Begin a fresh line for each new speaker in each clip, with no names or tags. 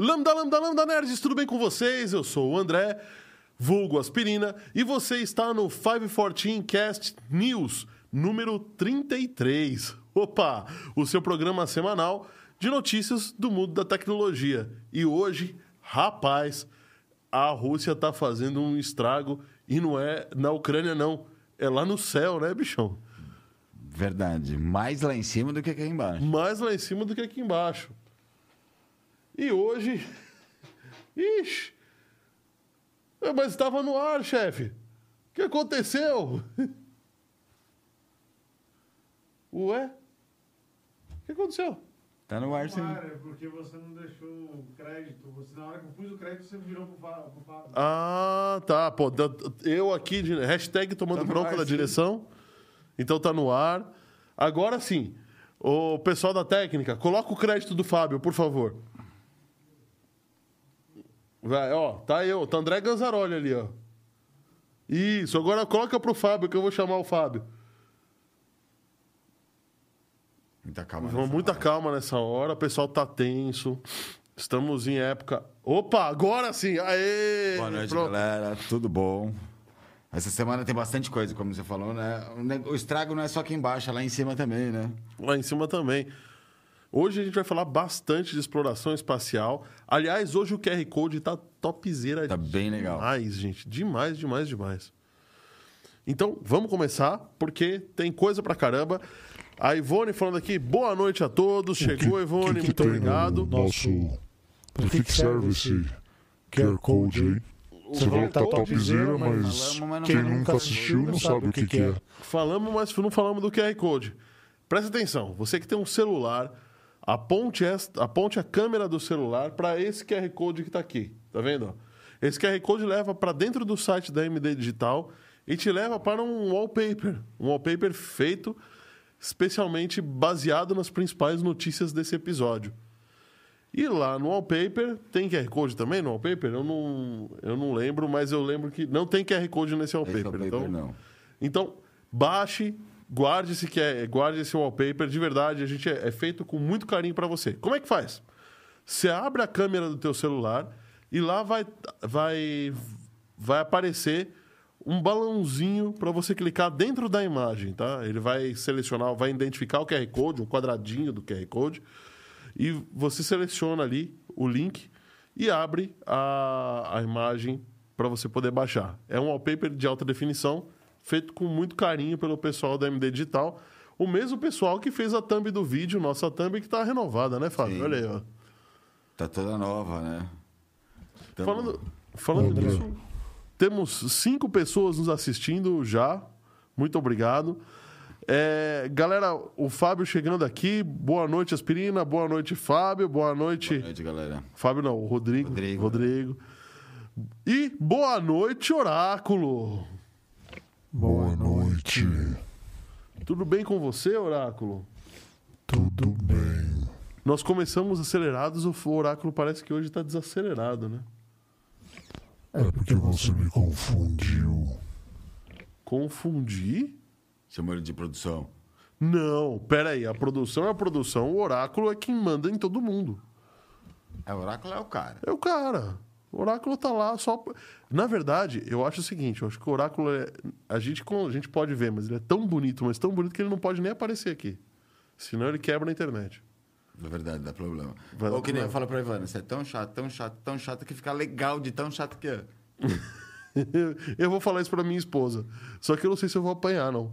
Lambda, lambda, lambda, nerds, tudo bem com vocês? Eu sou o André, vulgo aspirina, e você está no 514 Cast News, número 33. Opa, o seu programa semanal de notícias do mundo da tecnologia. E hoje, rapaz, a Rússia tá fazendo um estrago e não é na Ucrânia, não. É lá no céu, né, bichão?
Verdade. Mais lá em cima do que aqui embaixo.
Mais lá em cima do que aqui embaixo. E hoje. Ixi! É, Mas estava no ar, chefe. O que aconteceu? Ué? O que aconteceu?
Tá no ar sim.
É porque você não deixou o crédito. Você, na hora que eu pus o crédito, você virou pro Fá- pro Fábio.
Ah, tá. Pô, eu aqui, de- hashtag tomando
Tá
bronca
ar,
da
sim.
direção. Então tá no ar. Agora sim. O pessoal da técnica, coloca o crédito do Fábio, por favor. Vai, ó, tá eu, tá André Ganzaroli ali, ó. Isso, agora coloca pro Fábio, que eu vou chamar o Fábio.
Muita calma.
Vamos muita
hora.
calma nessa hora, o pessoal tá tenso. Estamos em época. Opa, agora sim! Aê!
Boa noite,
Pronto.
galera. Tudo bom? Essa semana tem bastante coisa, como você falou, né? O estrago não é só aqui embaixo, é lá em cima também, né?
Lá em cima também. Hoje a gente vai falar bastante de exploração espacial. Aliás, hoje o QR Code tá topzera
Tá bem legal.
demais, gente. Demais, demais, demais. Então, vamos começar, porque tem coisa pra caramba. A Ivone falando aqui, boa noite a todos. Chegou, Ivone,
que que
muito
tem
obrigado.
No nosso. Que, que serve esse QR Code aí? Você vai tá
Code,
topzera, mas
falamos, mas não
quem
falamos.
nunca assistiu não sabe o que, que é.
Falamos, mas não falamos do QR Code. Presta atenção, você que tem um celular, aponte, esta, aponte a câmera do celular para esse QR Code que está aqui. Tá vendo? Esse QR Code leva para dentro do site da MD Digital e te leva para um wallpaper. Um wallpaper feito especialmente baseado nas principais notícias desse episódio. E lá no wallpaper, tem QR Code também no wallpaper? Eu não, eu não lembro, mas eu lembro que não tem QR Code nesse wallpaper.
wallpaper
então,
não.
então, baixe, guarde esse, guarde esse wallpaper. De verdade, a gente é, é feito com muito carinho para você. Como é que faz? Você abre a câmera do teu celular e lá vai, vai, vai aparecer um balãozinho para você clicar dentro da imagem, tá? Ele vai selecionar, vai identificar o QR Code, um quadradinho do QR Code, e você seleciona ali o link e abre a, a imagem para você poder baixar. É um wallpaper de alta definição, feito com muito carinho pelo pessoal da MD Digital. O mesmo pessoal que fez a thumb do vídeo, nossa thumb que está renovada, né, Fábio?
Sim.
Olha aí, ó.
Tá toda nova, né? Tamo-
Falando, falando
André.
nisso, temos cinco pessoas nos assistindo já. Muito obrigado. É, galera, o Fábio chegando aqui. Boa noite, Aspirina. Boa noite, Fábio. Boa noite.
Boa noite, galera.
Fábio não, o Rodrigo.
Rodrigo.
Rodrigo. E boa noite, Oráculo.
Boa noite.
Tudo bem com você, Oráculo?
Tudo bem.
Nós começamos acelerados, o Oráculo parece que hoje está desacelerado, né?
É porque você me confundiu.
Confundi?
Chamou ele de produção.
Não, peraí. A produção é a produção, o Oráculo é quem manda em todo mundo.
É, o oráculo é o cara.
É o cara. O oráculo tá lá só. Na verdade, eu acho o seguinte: eu acho que o oráculo é. A gente, a gente pode ver, mas ele é tão bonito, mas tão bonito que ele não pode nem aparecer aqui. Senão ele quebra na internet.
Na verdade, dá problema.
Vai
Ou que nem eu falo pra Ivana, você é tão chato, tão chato, tão chato que fica legal de tão chato que é.
eu vou falar isso pra minha esposa. Só que eu não sei se eu vou apanhar, não.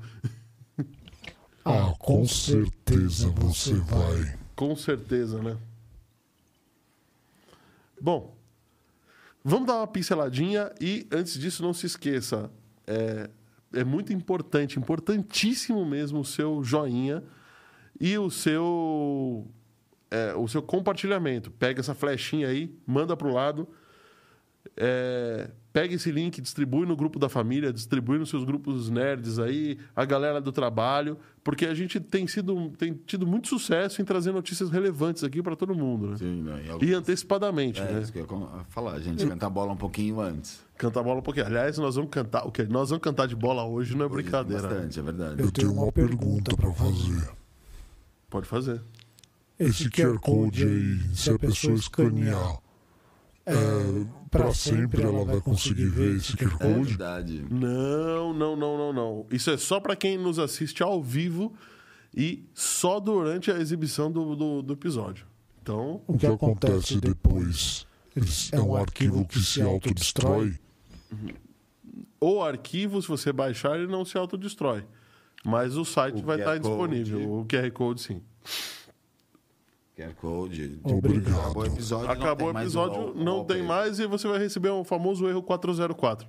Ah, com certeza você vai.
Com certeza, né? Bom, vamos dar uma pinceladinha e antes disso, não se esqueça. É, é muito importante, importantíssimo mesmo o seu joinha e o seu, é, o seu compartilhamento. Pega essa flechinha aí, manda pro lado. é, pega esse link, distribui no grupo da família, distribui nos seus grupos nerds aí, a galera do trabalho, porque a gente tem, sido, tem tido muito sucesso em trazer notícias relevantes aqui para todo mundo, né?
Sim, né? E
E
alguns-
antecipadamente,
É,
né?
isso que eu ia com- falar. A gente canta a bola um pouquinho antes.
Cantar bola um pouquinho. Aliás, nós vamos cantar. O quê? Nós vamos cantar de bola hoje, não é brincadeira. né?
Bastante, é verdade.
Eu tenho uma pergunta pra fazer.
Pode fazer.
Esse QR Code aí, se a pessoa escanear, é, pra sempre ela vai conseguir ver esse QR
É
Code?
verdade.
Não, não, não, não, não. Isso é só para quem nos assiste ao vivo e só durante a exibição do, do, do episódio. Então,
O que acontece depois? Eles- É um arquivo que se autodestrói?
o arquivo, se você baixar, ele não se autodestrói. Mas o site
O
vai
QR
estar disponível.
Code.
O QR Code, sim.
QR Code.
Obrigado.
Acabou o episódio. não
Acabou
tem
o
mais
episódio, não tem
wallpaper.
mais e você vai receber o famoso erro 404.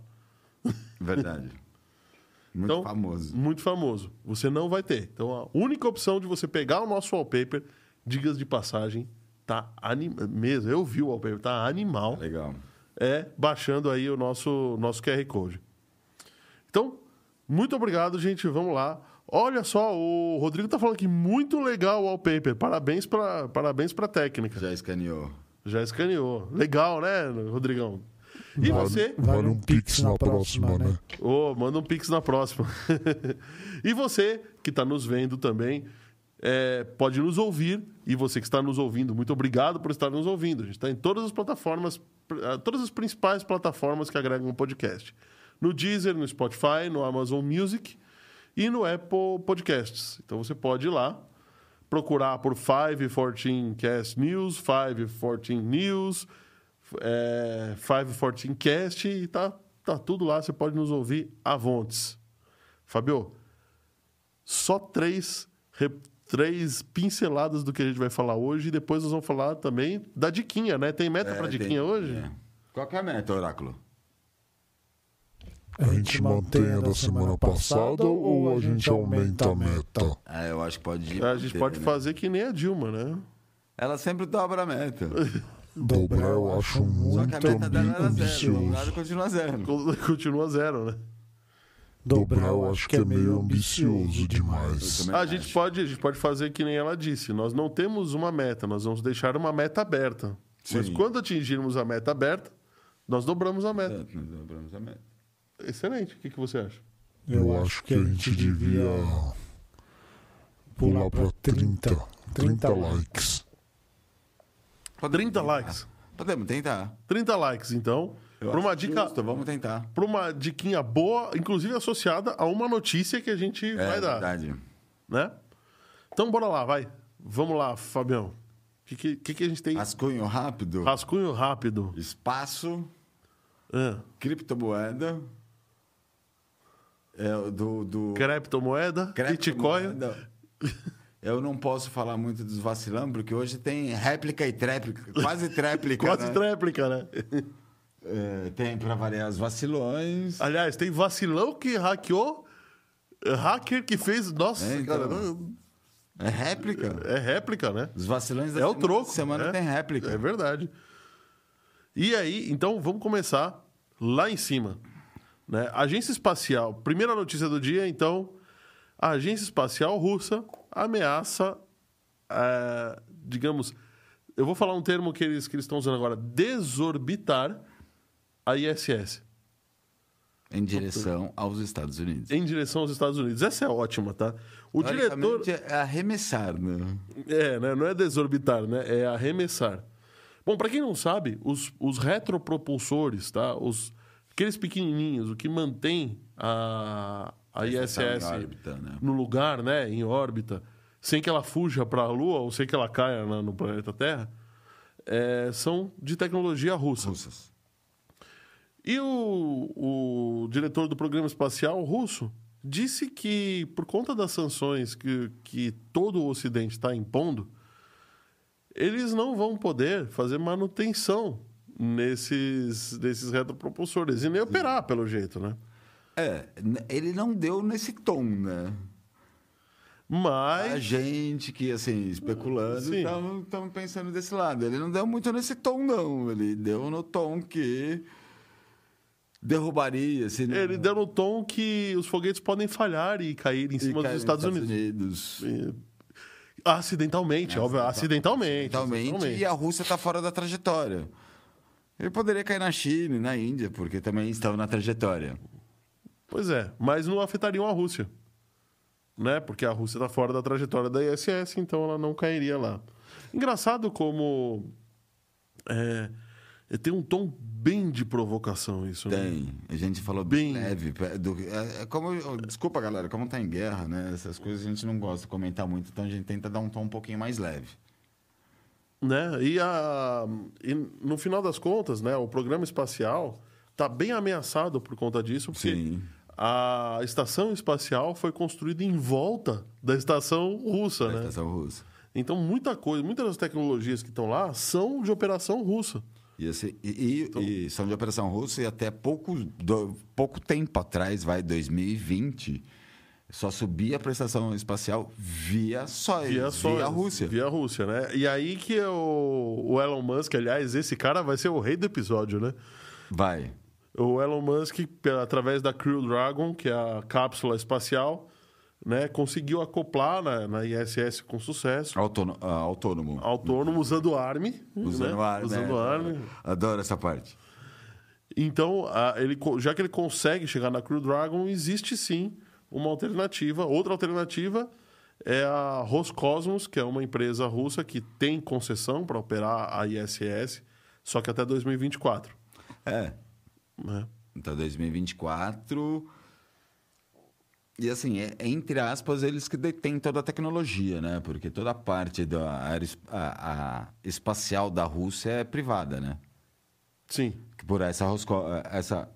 Verdade. Muito
Então,
famoso.
Muito famoso. Você não vai ter. Então, a única opção de você pegar o nosso wallpaper, digas de passagem, tá animal. Mesmo, eu vi o wallpaper, tá animal.
Legal.
É baixando aí o nosso, nosso QR Code. Então, muito obrigado, gente. Vamos lá. Olha só, o Rodrigo tá falando que muito legal o wallpaper. Parabéns para parabéns pra técnica.
Já escaneou.
Já escaneou. Legal, né, Rodrigão? E
Vale-
você?
Vale um pix na próxima, né?
Ô, manda um pix na próxima. e você que está nos vendo também, é, pode nos ouvir. E você que está nos ouvindo, muito obrigado por estar nos ouvindo. A gente está em todas as plataformas, todas as principais plataformas que agregam o podcast. No Deezer, no Spotify, no Amazon Music e no Apple Podcasts. Então você pode ir lá, procurar por 514 Cast News, 514 News, é, 514 Cast e tá, tá tudo lá. Você pode nos ouvir à vontes. Fabio, só três, três pinceladas do que a gente vai falar hoje e depois nós vamos falar também da diquinha, né? Tem meta
É, tem-
diquinha hoje?
é. Qual que é a meta, Oráculo?
A gente mantém a da semana passada ou a gente aumenta a meta?
Ah, eu acho que pode.
A gente pode
né?
fazer que nem a Dilma, né?
Ela sempre dobra a meta.
Dobrar eu acho
Só que a
muito
meta dela era zero.
Ambicioso.
continua zero.
Continua zero, né?
Dobrar eu acho que é meio ambicioso demais.
A gente, pode, a gente pode fazer que nem ela disse. Nós não temos uma meta, nós vamos deixar uma meta aberta. Mas quando atingirmos a meta aberta, nós dobramos a meta.
É, nós dobramos a meta.
Excelente. O que, que você acha?
Eu acho que a gente devia pular pra 30, 30 likes.
30 likes.
Podemos tentar.
30 likes, então.
Eu
Para uma dica,
justo, vamos tentar.
para uma diquinha boa, inclusive associada a uma notícia que a gente
É
vai dar,
verdade.
né? Então bora lá, vai. Vamos lá, Fabião. O que, que, que a gente tem?
Rascunho rápido.
Rascunho rápido.
Espaço.
Ah,
Criptomoeda. É, o do. do...
criptomoeda, Bitcoin.
Eu não posso falar muito dos vacilão, porque hoje tem réplica e tréplica, quase tréplica.
Quase
né?
tréplica, né?
É, tem para variar os vacilões.
Aliás, tem vacilão que hackeou, hacker que fez. Nossa,
É, então.
cara,
É réplica.
é réplica, né?
Os vacilões da
É o
semana,
troco.
semana
né?
tem réplica.
É verdade. E aí, então, vamos começar lá em cima. Né? Agência Espacial. Primeira notícia do dia, então. A Agência Espacial Russa ameaça, é, digamos... Eu vou falar um termo que eles, que eles estão usando agora. Desorbitar a ISS.
Em direção aos Estados Unidos.
Em direção aos Estados Unidos. Essa é ótima, tá? O diretor...
É arremessar, né?
É, né? não é desorbitar, né? É arremessar. Bom, para quem não sabe, os, os retropropulsores, tá? Os, aqueles pequenininhos, o que mantém a, a ISS
em órbita, né?
no lugar, né? Em órbita, sem que ela fuja para a Lua ou sem que ela caia na- no planeta Terra, é, são de tecnologia russa.
Russas.
E o, o diretor do programa espacial russo disse que, por conta das sanções que, que todo o Ocidente está impondo, eles não vão poder fazer manutenção nesses, nesses retropropulsores e nem operar, pelo jeito, né?
É, ele não deu nesse tom, né? A
Mas,
gente que, assim, especulando, estamos pensando desse lado. Ele não deu muito nesse tom, não. Ele deu no tom que derrubaria. Se não...
Ele deu no tom que os foguetes podem falhar e cair em
e
cima
cai
dos
nos
Estados, Unidos.
Unidos.
E- Acidentalmente, óbvio, acidentalmente.
Totalmente.
acidentalmente.
E a Rússia está fora da trajetória. Ele poderia cair na China e na Índia, porque também estão na trajetória.
Pois é, mas não afetariam a Rússia. Né? Porque a Rússia está fora da trajetória da ISS, então ela não cairia lá. Engraçado como. É, tem um tom bem de provocação isso, né?
Tem. A gente falou
Bem-
bem leve. do- é- é como, desculpa, galera, como tá em guerra, né? Essas coisas a gente não gosta de comentar muito, então a gente tenta dar um tom um pouquinho mais leve.
Né? E, a, e no final das contas, né, o programa espacial está bem ameaçado por conta disso, porque
Sim.
a estação espacial foi construída em volta da estação russa,
Da
né?
estação russa.
Então muita coisa, muitas das tecnologias que estão lá são de operação russa.
E, esse- e- e- e são de operação russa e até pouco, do- pouco tempo atrás, vai 2020, só subia a prestação espacial via só
Via, só,
via a Rússia.
Via a Rússia, né? E aí que o, o Elon Musk, aliás, esse cara vai ser o rei do episódio, né?
Vai.
O Elon Musk, através da Crew Dragon, que é a cápsula espacial, né, conseguiu acoplar na, na ISS com sucesso,
Autônomo. ah, autônomo.
autônomo, usando ARM.
Usando
né?
ar, né?
Usando ARM.
Adoro essa parte.
Então, a- ele, já que ele consegue chegar na Crew Dragon, existe sim uma alternativa. Outra alternativa é a Roscosmos, que é uma empresa russa que tem concessão para operar a ISS, só que até 2024.
É.
Né?
Então, 2024. E assim, é, entre aspas, eles que detêm toda a tecnologia, né? Porque toda a parte da aeros- a, a espacial da Rússia é privada, né?
Sim.
Por essa, Rosco, essa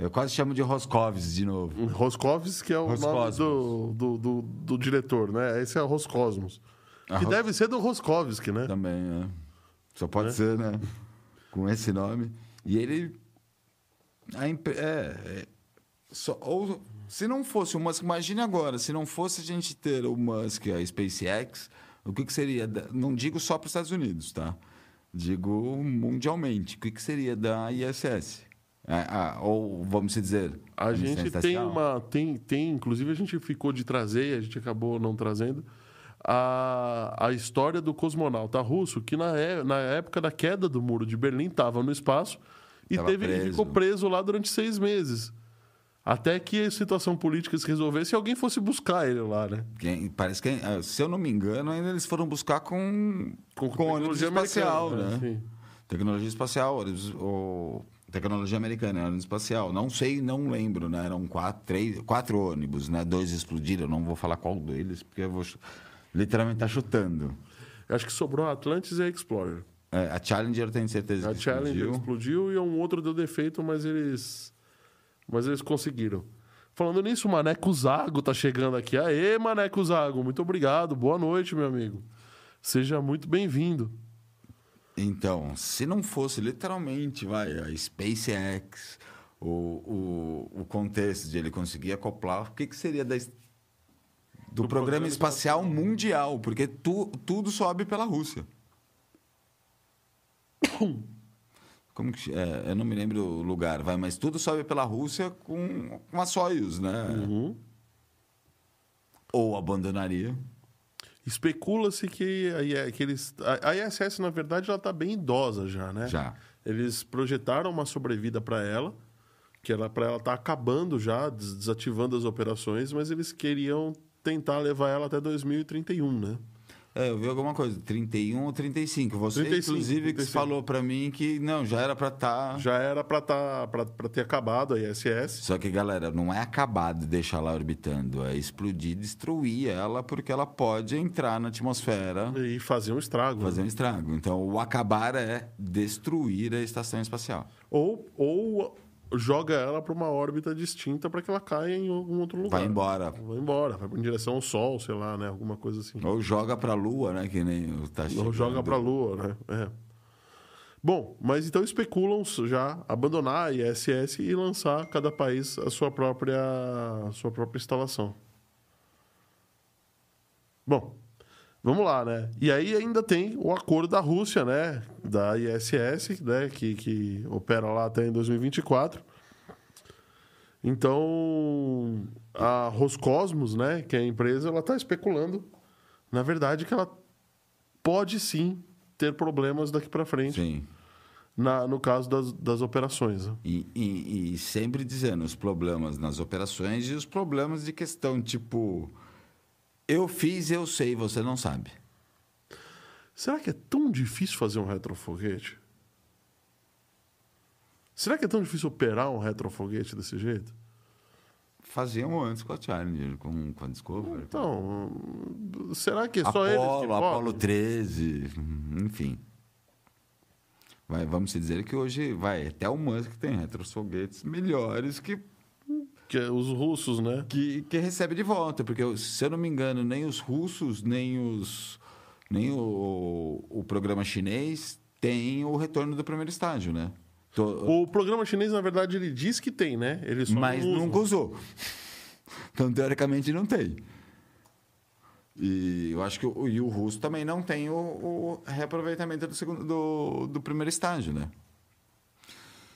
Eu quase chamo de Roscovs de novo.
Roscovs, que é o
Roscosmos.
nome do, do, do, do diretor, né? Esse é o Roscosmos.
Ah,
Que
Ros-
deve ser do Roskovski, né?
Também, né? Só pode
Né?
ser, né? Com esse nome. E ele. a empre- é, é, só- ou se não fosse o Musk, imagine agora, se não fosse a gente ter o Musk, a SpaceX, o que, que seria? da- não digo só para os Estados Unidos, tá? Digo mundialmente. O que, que seria da ISS? Ah, ah, ou vamos dizer.
A gente tem uma. Tem, tem, inclusive, a gente ficou de trazer, a gente acabou não trazendo, a, a história do cosmonauta russo, que na, é- na época da queda do muro de Berlim estava no espaço e
Tava
teve,
preso.
ficou preso lá durante seis meses. Até que a situação política se resolvesse e alguém fosse buscar ele lá, né?
Quem- parece que, ah, se eu não me engano, ainda eles foram buscar com, com, ônibus
tecnologia
espacial, né?
Sim.
Tecnologia espacial, o, tecnologia americana, ônibus espacial. Não sei, não lembro, né? Eram quatro, três, quatro ônibus, né? Dois explodiram, não vou falar qual deles, porque eu vou literalmente estar chutando.
Eu Acho que sobrou a Atlantis e a Explorer.
É, a Challenger eu tenho certeza
A
que
Challenger
explodiu.
explodiu. e um outro deu defeito, mas eles. Mas eles conseguiram. Falando nisso, o Maneco Zago tá chegando aqui. Aê, Maneco Zago, muito obrigado. Boa noite, meu amigo. Seja muito bem-vindo.
Então, se não fosse literalmente, vai, a SpaceX, o, o, o contexto de ele conseguir acoplar, o que, que seria da, do,
Do
programa,
programa
espacial, mundial? Porque tu, tudo sobe pela Rússia. Como que, é, eu não me lembro o lugar, vai, mas tudo sobe pela Rússia com, com a Soyuz, né?
Uhum.
Ou abandonaria.
Especula-se que, que eles. A, ISS, na verdade, ela tá bem idosa já, né?
Já.
Eles projetaram uma sobrevida para ela, que era para ela estar acabando já, des- desativando as operações, mas eles queriam tentar levar ela até 2031, né?
É, eu vi alguma coisa, 31 ou 35. Você,
35,
inclusive, que
35.
falou pra mim que não, já era pra estar.
Já era para tá, pra- pra ter acabado a ISS.
Só que, galera, não é acabar de deixar ela orbitando, é explodir, destruir ela, porque ela pode entrar na atmosfera,
E fazer um estrago.
fazer
né?
um estrago. Então, o acabar é destruir a estação espacial.
Ou, ou joga ela para uma órbita distinta para que ela caia em algum outro lugar.
Vai embora.
Vai embora, vai em direção ao Sol, sei lá, né? Alguma coisa assim.
Ou joga pra Lua, né? Que nem o tá
Ou joga para a Lua, né? É. Bom, mas então especulam já abandonar a ISS e lançar cada país a sua própria, a sua própria instalação. Bom, vamos lá, né? E aí ainda tem o acordo da Rússia, né? Da ISS, né? Que, que opera lá até em 2024. Então, a Roscosmos, né, que é a empresa, ela está especulando, na verdade, que ela pode sim ter problemas daqui para frente,
Sim.
na, no caso das, das operações. né?
E, e- e sempre dizendo os problemas nas operações e os problemas de questão, tipo, eu fiz, eu sei, você não sabe.
Será que é tão difícil fazer um retrofoguete? Será que é tão difícil operar um retrofoguete desse jeito?
Faziam antes com a Challenger, com, com a Discovery.
Então, será que é só eles que?
Apollo 13, enfim. Vai, vamos dizer que hoje vai até o Musk tem retrofoguetes melhores que,
Que é os russos, né?
que, que recebe de volta, porque se eu não me engano, nem os russos, nem os nem o, o programa chinês tem o retorno do primeiro estágio, né? Tô-
O programa chinês, na verdade, ele diz que tem, né? Ele
mas
não
nunca usou. Então, teoricamente, não tem. E eu acho que o, e o russo também não tem o, o reaproveitamento do, segundo, do, do primeiro estágio, né?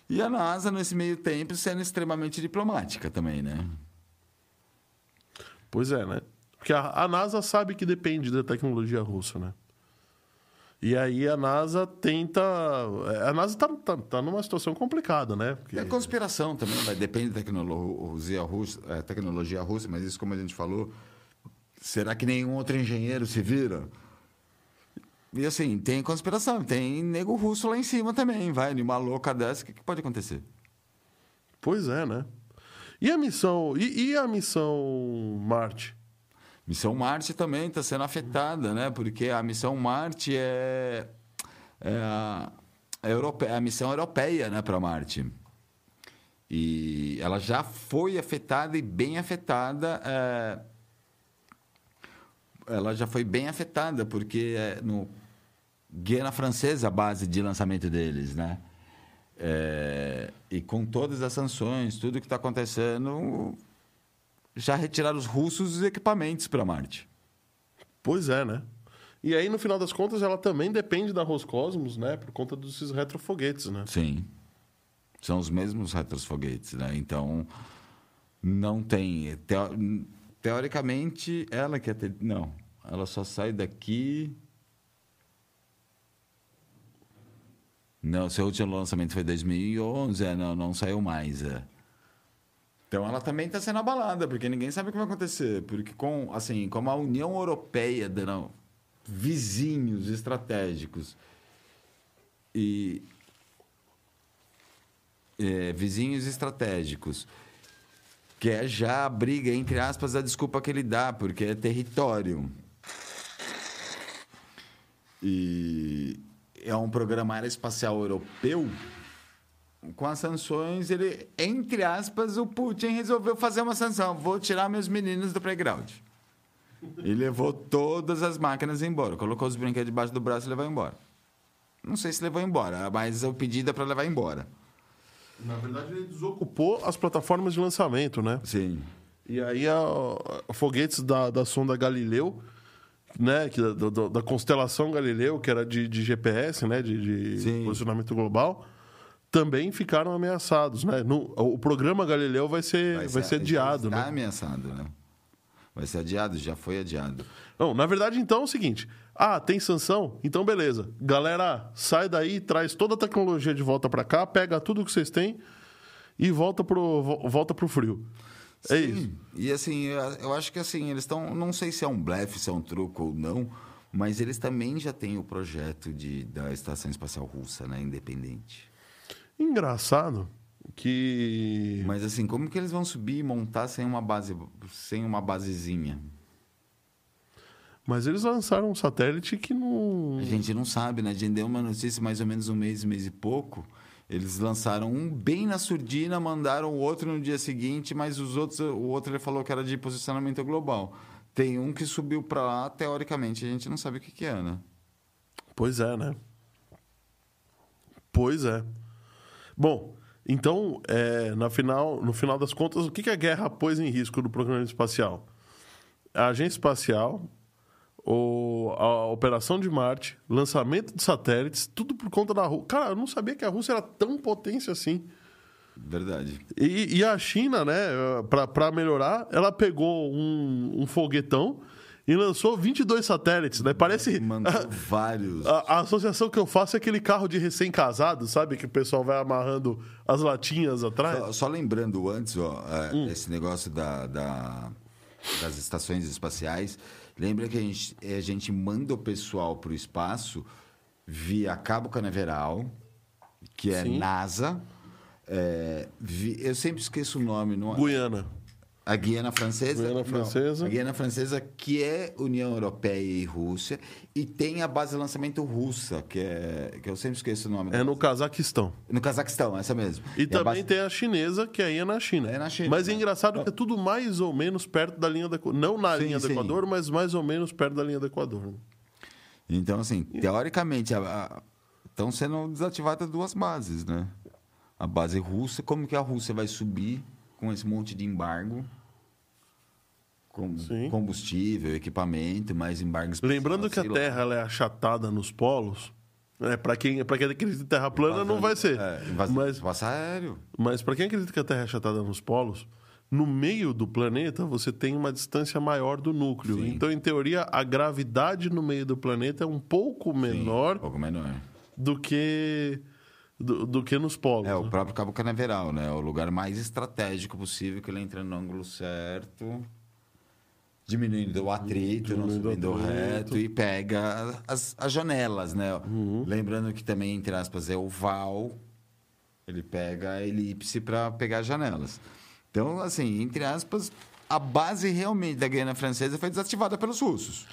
E a NASA, nesse meio tempo, sendo extremamente diplomática também, né?
Pois é, né? Porque a, a NASA sabe que depende da tecnologia russa, né? E aí a NASA tenta. A NASA tá, tá, tá numa situação complicada, né? Porque...
É conspiração também, vai, depende da tecnologia russa, é, tecnologia russa, mas isso, como a gente falou, será que nenhum outro engenheiro se vira? E assim, tem conspiração, tem nego russo lá em cima também, vai, numa louca dessa, o que, que pode acontecer?
Pois é, né? E a missão. E, e a missão Marte?
Missão Marte também está sendo afetada, né? Porque a missão Marte é, é a, a europe- a missão europeia né, para Marte. E ela já foi afetada e bem afetada. é, ela já foi bem afetada, porque é no Guiana Francesa a base de lançamento deles, né? É, e com todas as sanções, tudo que está acontecendo, já retiraram os russos os equipamentos para Marte.
Pois é, né? E aí, no final das contas, ela também depende da Roscosmos, né? Por conta desses retrofoguetes, né?
Sim. São os mesmos retrofoguetes, né? Então, não tem... teo- teoricamente, ela quer ter... Não, ela só sai daqui... Não, seu último lançamento foi em 2011, é, não, não saiu mais, é. Então ela também está sendo abalada, porque ninguém sabe o que vai acontecer. Porque com, assim, como a União Europeia dando vizinhos estratégicos e é, vizinhos estratégicos, que é já a briga, entre aspas, a desculpa que ele dá, porque é território. E é um programa aeroespacial europeu. Com as sanções, ele, entre aspas, o Putin resolveu fazer uma sanção. Vou tirar meus meninos do playground. E levou todas as máquinas embora. Colocou os brinquedos debaixo do braço e levou embora. Não sei se levou embora, mas o pedido é para levar embora.
Na verdade, ele desocupou as plataformas de lançamento, né?
Sim.
E aí, a, a- foguetes da, da sonda Galileu, né? Que, da, da- da constelação Galileu, que era de, de GPS, né? De, de posicionamento global, também ficaram ameaçados, né? No, o programa Galileu vai ser, vai ser, adiado,
Está
né?
ameaçado, né? Vai ser adiado, já foi adiado.
Não, na verdade, então é o seguinte: ah, tem sanção? Então beleza. Galera, sai daí, traz toda a tecnologia de volta para cá, pega tudo que vocês têm e volta pro, vo- volta pro frio. É
Sim.
isso.
E assim, eu, eu acho que assim, eles estão. Não sei se é um blefe, se é um truco ou não, mas eles também já têm o projeto de, da Estação Espacial Russa, né? Independente.
Engraçado que.
Mas assim, como que eles vão subir e montar sem uma base, sem uma basezinha?
Mas eles lançaram um satélite que não.
A gente não sabe, né? A gente deu uma notícia mais ou menos um mês, um mês e pouco. Eles lançaram um bem na surdina, mandaram o outro no dia seguinte, mas os outros, o outro ele falou que era de posicionamento global. Tem um que subiu para lá, teoricamente, a gente não sabe o que, que é, né?
Pois é, né? Pois é. Bom, então, é, na final, no final das contas, o que, que a guerra pôs em risco do programa espacial? A agência espacial, o, a operação de Marte, lançamento de satélites, tudo por conta da Rússia. Cara, eu não sabia que a Rússia era tão potência assim.
Verdade.
E, e a China, né, para melhorar, ela pegou um, um foguetão e lançou 22 satélites, né? Parece.
Mandou vários.
A, a associação que eu faço é aquele carro de recém-casado, sabe? Que o pessoal vai amarrando as latinhas atrás.
Só, só lembrando antes, ó, é, esse negócio da, da- das estações espaciais. Lembra que a gente, a gente manda o pessoal para o espaço via Cabo Canaveral, que é
Sim.
NASA. é, vi- eu sempre esqueço o nome. Não,
Guiana.
A Guiana Francesa.
Guiana
não,
Francesa.
a Guiana Francesa, que é União Europeia e Rússia. E tem a base de lançamento russa, que é. que eu sempre esqueço o nome.
É no Cazaquistão.
No Cazaquistão, essa mesmo.
E,
a
também
base-
tem a chinesa, que aí é na China.
É na China,
Mas é engraçado que é tudo mais ou menos perto da linha do Equador. Não na
Sim,
linha do
sim.
Equador, mas mais ou menos perto da linha do Equador.
Então, assim, teoricamente, estão sendo desativadas duas bases, né? A base russa, como que a Rússia vai subir com esse monte de embargo? Com
Sim.
combustível, equipamento, mais embargos.
Lembrando que a
lá.
Terra é achatada nos polos. É, para quem, pra quem acredita em Terra plana, não vai ser.
É, invas...
Mas
aéreo.
Mas para quem acredita que a Terra é achatada nos polos, no meio do planeta você tem uma distância maior do núcleo.
Sim.
Então, em teoria, a gravidade no meio do planeta é um pouco menor
Um pouco menor.
do que do, do que nos polos.
É, o
né?
próprio Cabo Canaveral, né? O lugar mais estratégico possível, que ele entra no ângulo certo, diminuindo o atrito, não
Diminuindo o
subindo
atrito.
reto e pega as, as janelas, né?
Uhum.
Lembrando que também, entre aspas, é oval, ele pega a elipse para pegar as janelas. Então, assim, entre aspas, a base realmente da Guiana Francesa foi desativada pelos russos.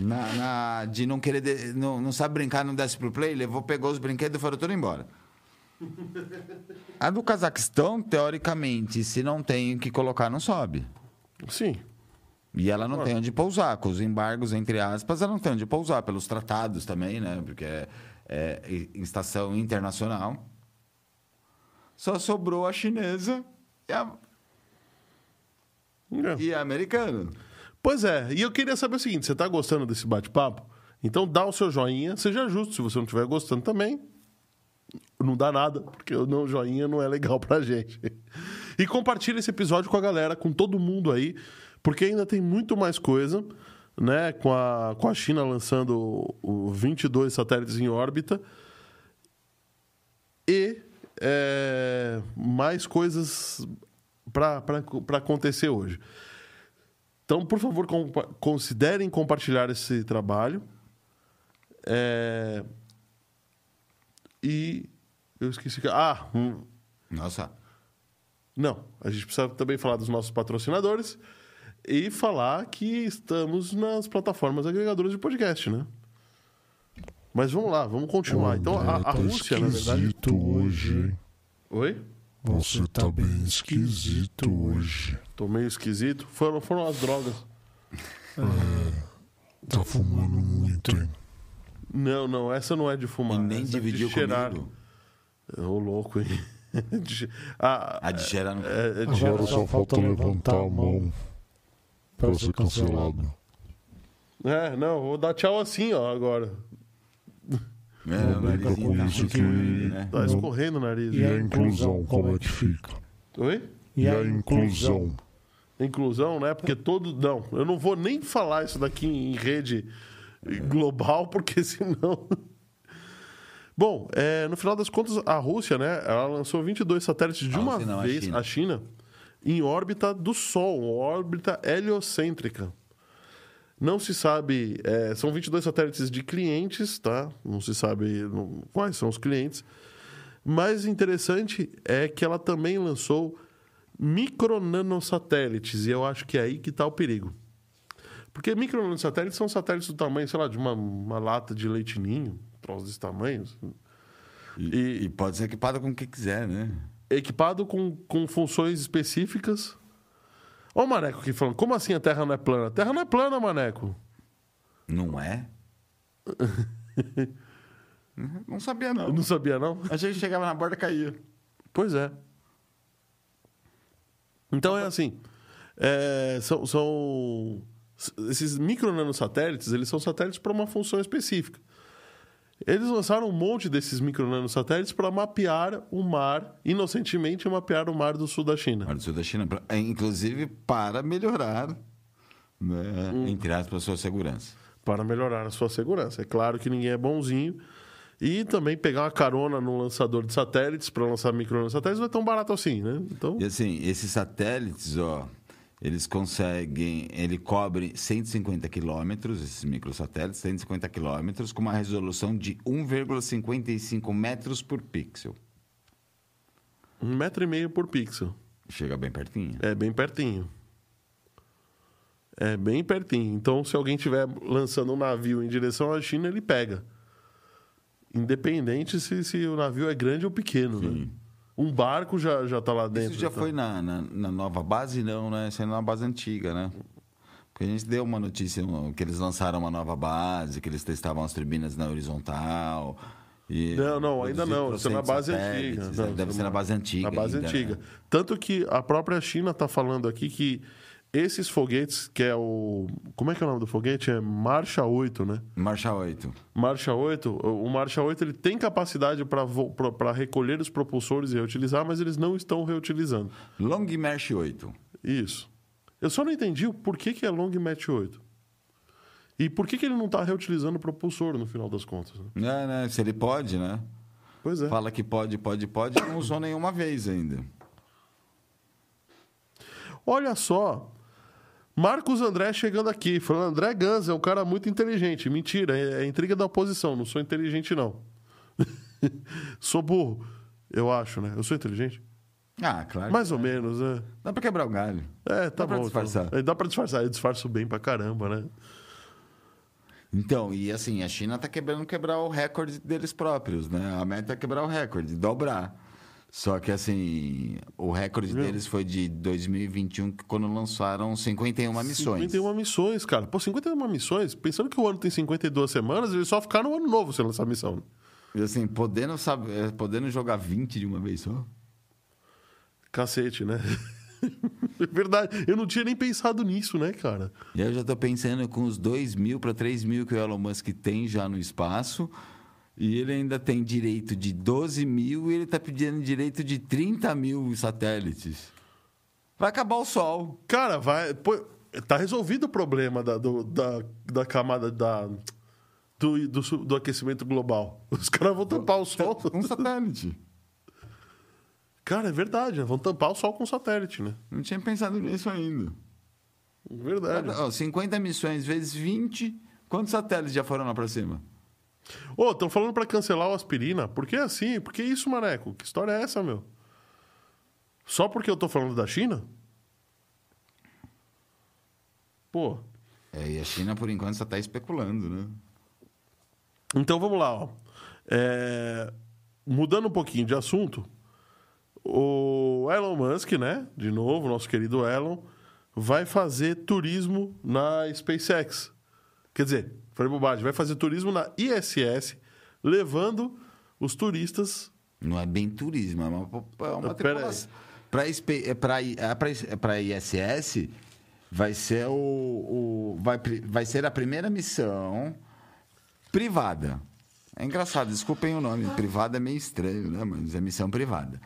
Na, na- de não querer, de- não, não sabe brincar, não desce pro play, levou, pegou os brinquedos e foram tudo embora. A do Cazaquistão, teoricamente, se não tem o que colocar, não sobe.
Sim.
E ela não tem onde pousar. Com os embargos, entre aspas, ela não tem onde pousar. Pelos tratados também, né? Porque é, é em estação internacional. Só sobrou a chinesa e a,
É.
e a americana.
Pois é, e eu queria saber o seguinte: você está gostando desse bate-papo? Então dá o seu joinha, seja justo. Se você não estiver gostando também, não dá nada, porque o não joinha não é legal pra gente. E compartilha esse episódio com a galera, com todo mundo aí, porque ainda tem muito mais coisa, né? Com a, com a China lançando o, o 22 satélites em órbita. E é, mais coisas para acontecer hoje. Então, por favor, compa- considerem compartilhar esse trabalho. É, E eu esqueci que. Ah, hum,
Nossa.
não. A gente precisa também falar dos nossos patrocinadores e falar que estamos nas plataformas agregadoras de podcast, né? Mas vamos lá, vamos continuar. Então, a, a
tá
Rússia, na verdade.
esquisito hoje?
Oi?
Você tá bem esquisito hoje.
Tô meio esquisito. Foram, foram as drogas.
Tá fumando muito, hein?
Não, não, essa não é de fumar.
E nem
essa é de
dividiu
cheirar.
comigo.
Ô, louco, hein? De a,
A de cheirar
é, é de
Agora
cheirar.
só falta levantar a mão pra ser cancelado.
É, não, vou dar tchau assim, ó, agora.
É, o narizinho
com
tá
isso
ruim
que-
né?
Tá escorrendo o nariz.
E a inclusão, como é que fica?
Oi?
E a inclusão?
Inclusão, né? Porque todo. Não, eu não vou nem falar isso daqui em rede global, porque senão. Bom, é, no final das contas, a Rússia, né? Ela lançou 22 satélites de
A
uma
não, a
vez,
China.
a China, em órbita do Sol, órbita heliocêntrica. Não se sabe, é, são 22 satélites de clientes, tá? Não se sabe não- quais são os clientes. Mais interessante é que ela também lançou micronanosatélites, e eu acho que é aí que está o perigo. Porque micronanosatélites são satélites do tamanho, sei lá, de uma, uma lata de leite ninho, um troço desse tamanho,
E, e pode ser equipado com o que quiser, né?
equipado com, com funções específicas. Olha o Maneco aqui falando, como assim a Terra não é plana? A Terra não é plana, Maneco.
Não é? não sabia, não.
não sabia, não?
Achei que chegava na borda e caía.
Pois é. Então é assim. é, são, são- esses micronanosatélites, eles são satélites para uma função específica. Eles lançaram um monte desses micro nanosatélites para mapear o mar, inocentemente mapear o mar do sul da China.
Mar do Sul da China, é, inclusive para melhorar, né,
Hum.
entre aspas, a sua segurança.
para melhorar a sua segurança. É claro que ninguém é bonzinho. E também pegar uma carona no lançador de satélites para lançar micro satélites não é tão barato assim, né? Então,
E assim, esses satélites, ó, eles conseguem, ele cobre 150 quilômetros, esses microsatélites, 150 quilômetros, com uma resolução de 1,55 metros por pixel.
um metro e meio por pixel.
Chega bem pertinho.
É bem pertinho. É bem pertinho. Então, se alguém estiver lançando um navio em direção à China, ele pega. Independente se, se o navio é grande ou pequeno, né? Um barco já, já tá lá dentro.
Isso já
tá?
foi na, na, na nova base? Não, né? Isso é na base antiga, né? Porque a gente deu uma notícia que eles lançaram uma nova base, que eles testavam as turbinas na horizontal. E
Não, não, ainda não. Isso é na base antiga.
né?
Não,
Deve
isso
ser
é
na base antiga.
Na base
ainda,
antiga.
né?
Tanto que a própria China está falando aqui que esses foguetes, que é o. Como é que é o nome do foguete? É Marcha 8, né?
Marcha 8.
Marcha 8, o Marcha 8 ele tem capacidade para recolher os propulsores e reutilizar, mas eles não estão reutilizando.
Long March 8.
Isso. Eu só não entendi o porquê que é Long Match 8. E por que, que ele não está reutilizando o propulsor no final das contas? né?
É, né? Se ele pode, né?
Pois é.
Fala que pode, pode, pode, não usou nenhuma vez ainda.
Olha só. Marcos André chegando aqui, falando: André Gans é um cara muito inteligente. Mentira, é, é intriga da oposição. Não sou inteligente, não. sou burro, eu acho, né? Eu sou inteligente?
Ah, claro.
Mais ou menos, né?
Dá pra quebrar o galho.
É, tá
Dá pra
bom. então.
disfarçar.
É, Dá pra disfarçar. Eu disfarço bem pra caramba, né?
Então, e assim, a China tá quebrando quebrar o recorde deles próprios, né? A meta é quebrar o recorde, dobrar. Só que assim, o recorde
Meu.
deles foi de 2021, que quando lançaram 51 missões.
51 missões, cara. Pô, 51 missões. Pensando que o ano tem 52 semanas, eles só ficaram no ano novo sem lançar missão.
E assim, podendo, sabe, eh, podendo jogar 20 de uma vez só.
Cacete, né? Verdade. Eu não tinha nem pensado nisso, né, cara?
E eu já tô pensando com os 2 mil para 3 mil que o Elon Musk tem já no espaço. E ele ainda tem direito de 12 mil e ele tá pedindo direito de 30 mil satélites. Vai acabar o sol.
Cara, vai. Pô, tá resolvido o problema da, do- da, da camada da, do, do, do aquecimento global. Os caras vão tampar o sol.
Um satélite.
Cara, é verdade, né? Vão tampar o sol com satélite, né?
Não tinha pensado nisso ainda.
Verdade.
Ó, 50 missões vezes 20, quantos satélites já foram lá pra cima?
Ô, estão falando pra cancelar o aspirina. Por que assim? Por que isso, maneco? Que história é essa, meu? Só porque eu tô falando da China? Pô.
É, e a China, por enquanto, só tá especulando, né?
Então vamos lá, ó. É, Mudando um pouquinho de assunto, o Elon Musk, né? De novo, nosso querido Elon, vai fazer turismo na SpaceX. Quer dizer, falei bobagem, vai fazer turismo na ISS, levando os turistas.
Não é bem turismo, é uma, é uma tripulação. É pra ISS, vai ser, o, o- vai, vai ser a primeira missão privada. É engraçado, desculpem o nome. Privada é meio estranho, né? Mas é missão privada.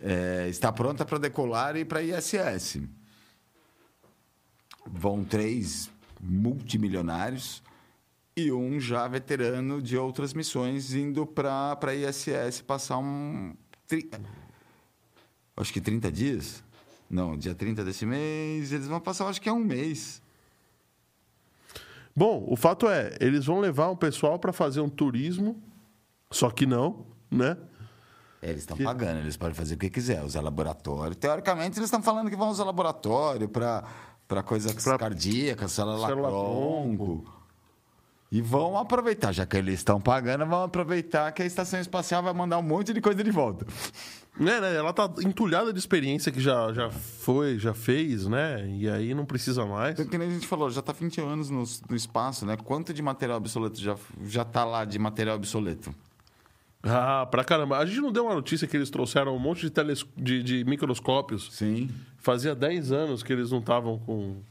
É, está pronta para decolar e para ISS. Vão três multimilionários e um já veterano de outras missões indo para a ISS passar um. tri- Acho que 30 dias? Não, dia 30 desse mês, eles vão passar, acho que é um mês.
Bom, o fato é, eles vão levar um pessoal para fazer um turismo, só que não, né?
É, eles estão
Que-
pagando, eles podem fazer o que quiser, usar laboratório. Teoricamente, eles estão falando que vão usar laboratório para coisas
Pra-
cardíacas, célula,
célula
tronco. E vão aproveitar, já que eles estão pagando, vão aproveitar que a estação espacial vai mandar um monte de coisa de volta.
Né, né? Ela tá entulhada de experiência que já, já foi, já fez, né? E aí não precisa mais.
Então, que nem a gente falou, já está 20 anos no, no espaço, né? Quanto de material obsoleto já, já tá lá de material obsoleto?
Ah, pra caramba. A gente não deu uma notícia que eles trouxeram um monte de, teles... de, de microscópios.
Sim.
Fazia 10 anos que eles não estavam com.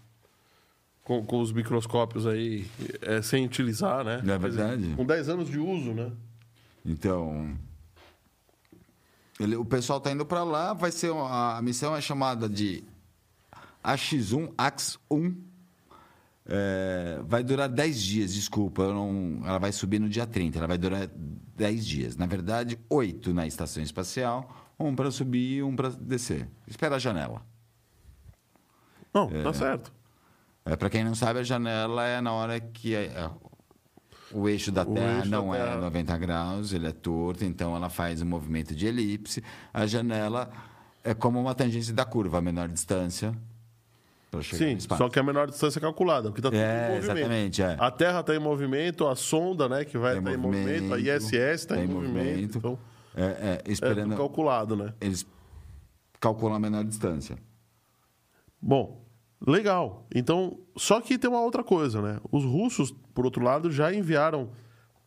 Com, com os microscópios aí é, sem utilizar, né?
É verdade?
Com 10 anos de uso, né?
Então, ele- o pessoal tá indo para lá, vai ser a missão é chamada de AX1, AX1. É, vai durar 10 dias, desculpa, não, ela vai subir no dia 30, ela vai durar 10 dias. Na verdade, 8 na estação espacial, um para subir e um para descer. Espera a janela.
Não, tá certo.
É, para quem não sabe, a janela é na hora que é- é, o eixo da
O
Terra
eixo da
não
Terra.
é 90 graus, ele é torto, então ela faz um movimento de elipse. A janela é como uma tangente da curva, a menor distância
Sim, só que a menor distância calculada, porque tá tudo
É,
em movimento.
exatamente, é.
A Terra está em movimento, a sonda, né, que vai estar em movimento, a ISS está em movimento. Então,
É, é,
é tudo
esperando,
calculado, né?
eles calculam a menor distância.
Bom, legal. Então, só que tem uma outra coisa, né? Os russos, por outro lado, já enviaram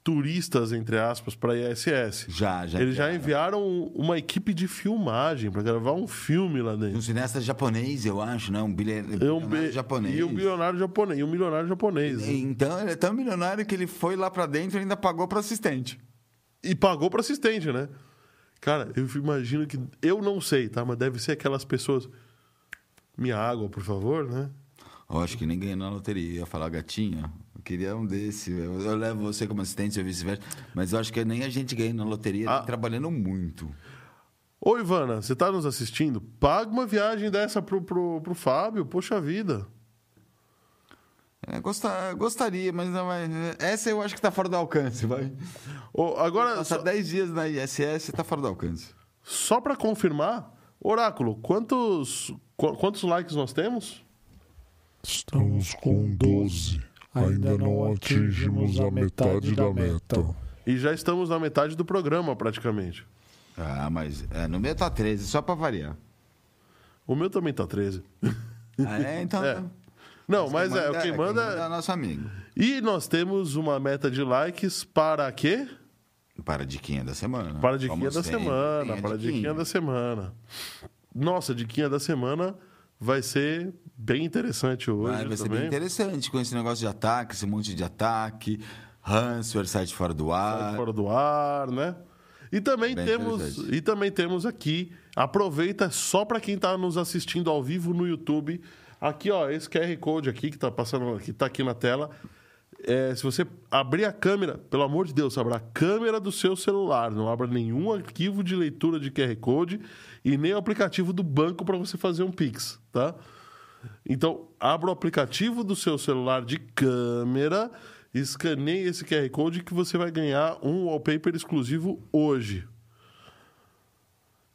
turistas, entre aspas, para a ISS.
Já, já
Eles já
enviaram.
uma equipe de filmagem para gravar um filme lá dentro.
Um cineasta japonês, eu acho, né? Um
É um
bilionário
bi-
japonês.
E um bilionário japonês. E um milionário japonês. né?
Então, ele é tão milionário que ele foi lá para dentro e ainda pagou para assistente.
E pagou para assistente, né? Cara, eu imagino que. Eu não sei, tá? Mas deve ser aquelas pessoas. Minha água, por favor, né?
Eu acho que ninguém na loteria ia falar gatinha. Eu queria um desse. Eu, eu levo você como assistente ou vice-versa. Mas eu acho que nem a gente ganha na loteria
Ah.
trabalhando muito.
Ô, Ivana, você tá nos assistindo? Paga uma viagem dessa pro, pro, pro Fábio, poxa vida.
É, gosta- gostaria, mas não vai. Essa eu acho que tá fora do alcance, vai.
Ô, agora,
Passar
só,
10 dias na ISS tá fora do alcance.
só para confirmar, Oráculo, quantos, qu- quantos likes nós temos?
Estamos com 12. Ainda não atingimos a metade da meta.
E já estamos na metade do programa, praticamente.
Ah, mas é, no meu tá 13, só pra variar.
O meu também tá 13.
Ah, é? Então.
É. Não, mas é, o quem manda.
é nosso amigo.
E nós temos uma meta de likes para quê?
Para a diquinha da semana.
Para a diquinha da
sempre,
semana. Para a diquinha da semana. Nossa, a diquinha da semana vai ser bem interessante hoje
Vai, vai ser bem interessante com esse negócio de ataque, esse monte de ataque, ransomware, site fora do ar.
fora do ar, né? E também
Bem
temos e também temos aqui, aproveita só para quem está nos assistindo ao vivo no YouTube, aqui ó, esse QR Code aqui que tá passando, que tá aqui na tela. É, se você abrir a câmera, pelo amor de Deus, abra a câmera do seu celular, não abra nenhum arquivo de leitura de QR Code e nem o aplicativo do banco para você fazer um Pix, tá? Então, abra o aplicativo do seu celular de câmera, escaneie esse QR Code que você vai ganhar um wallpaper exclusivo hoje.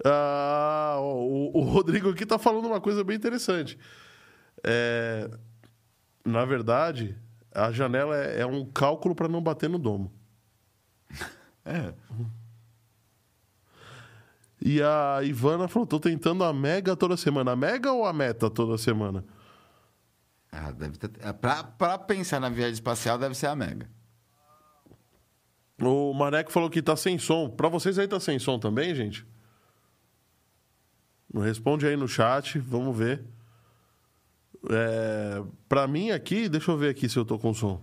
Ah, o, o Rodrigo aqui está falando uma coisa bem interessante. É, na verdade, a janela é, é um cálculo para não bater no domo.
É.
E a Ivana falou: tô tentando a mega toda semana. A mega ou a meta toda semana?
Ah, deve ter... é, pra, pra pensar na viagem espacial, deve ser a Mega.
O Maneco falou que tá sem som. Pra vocês aí tá sem som também, gente? Responde aí no chat, vamos ver. É, pra mim aqui, deixa eu ver aqui se eu tô com som.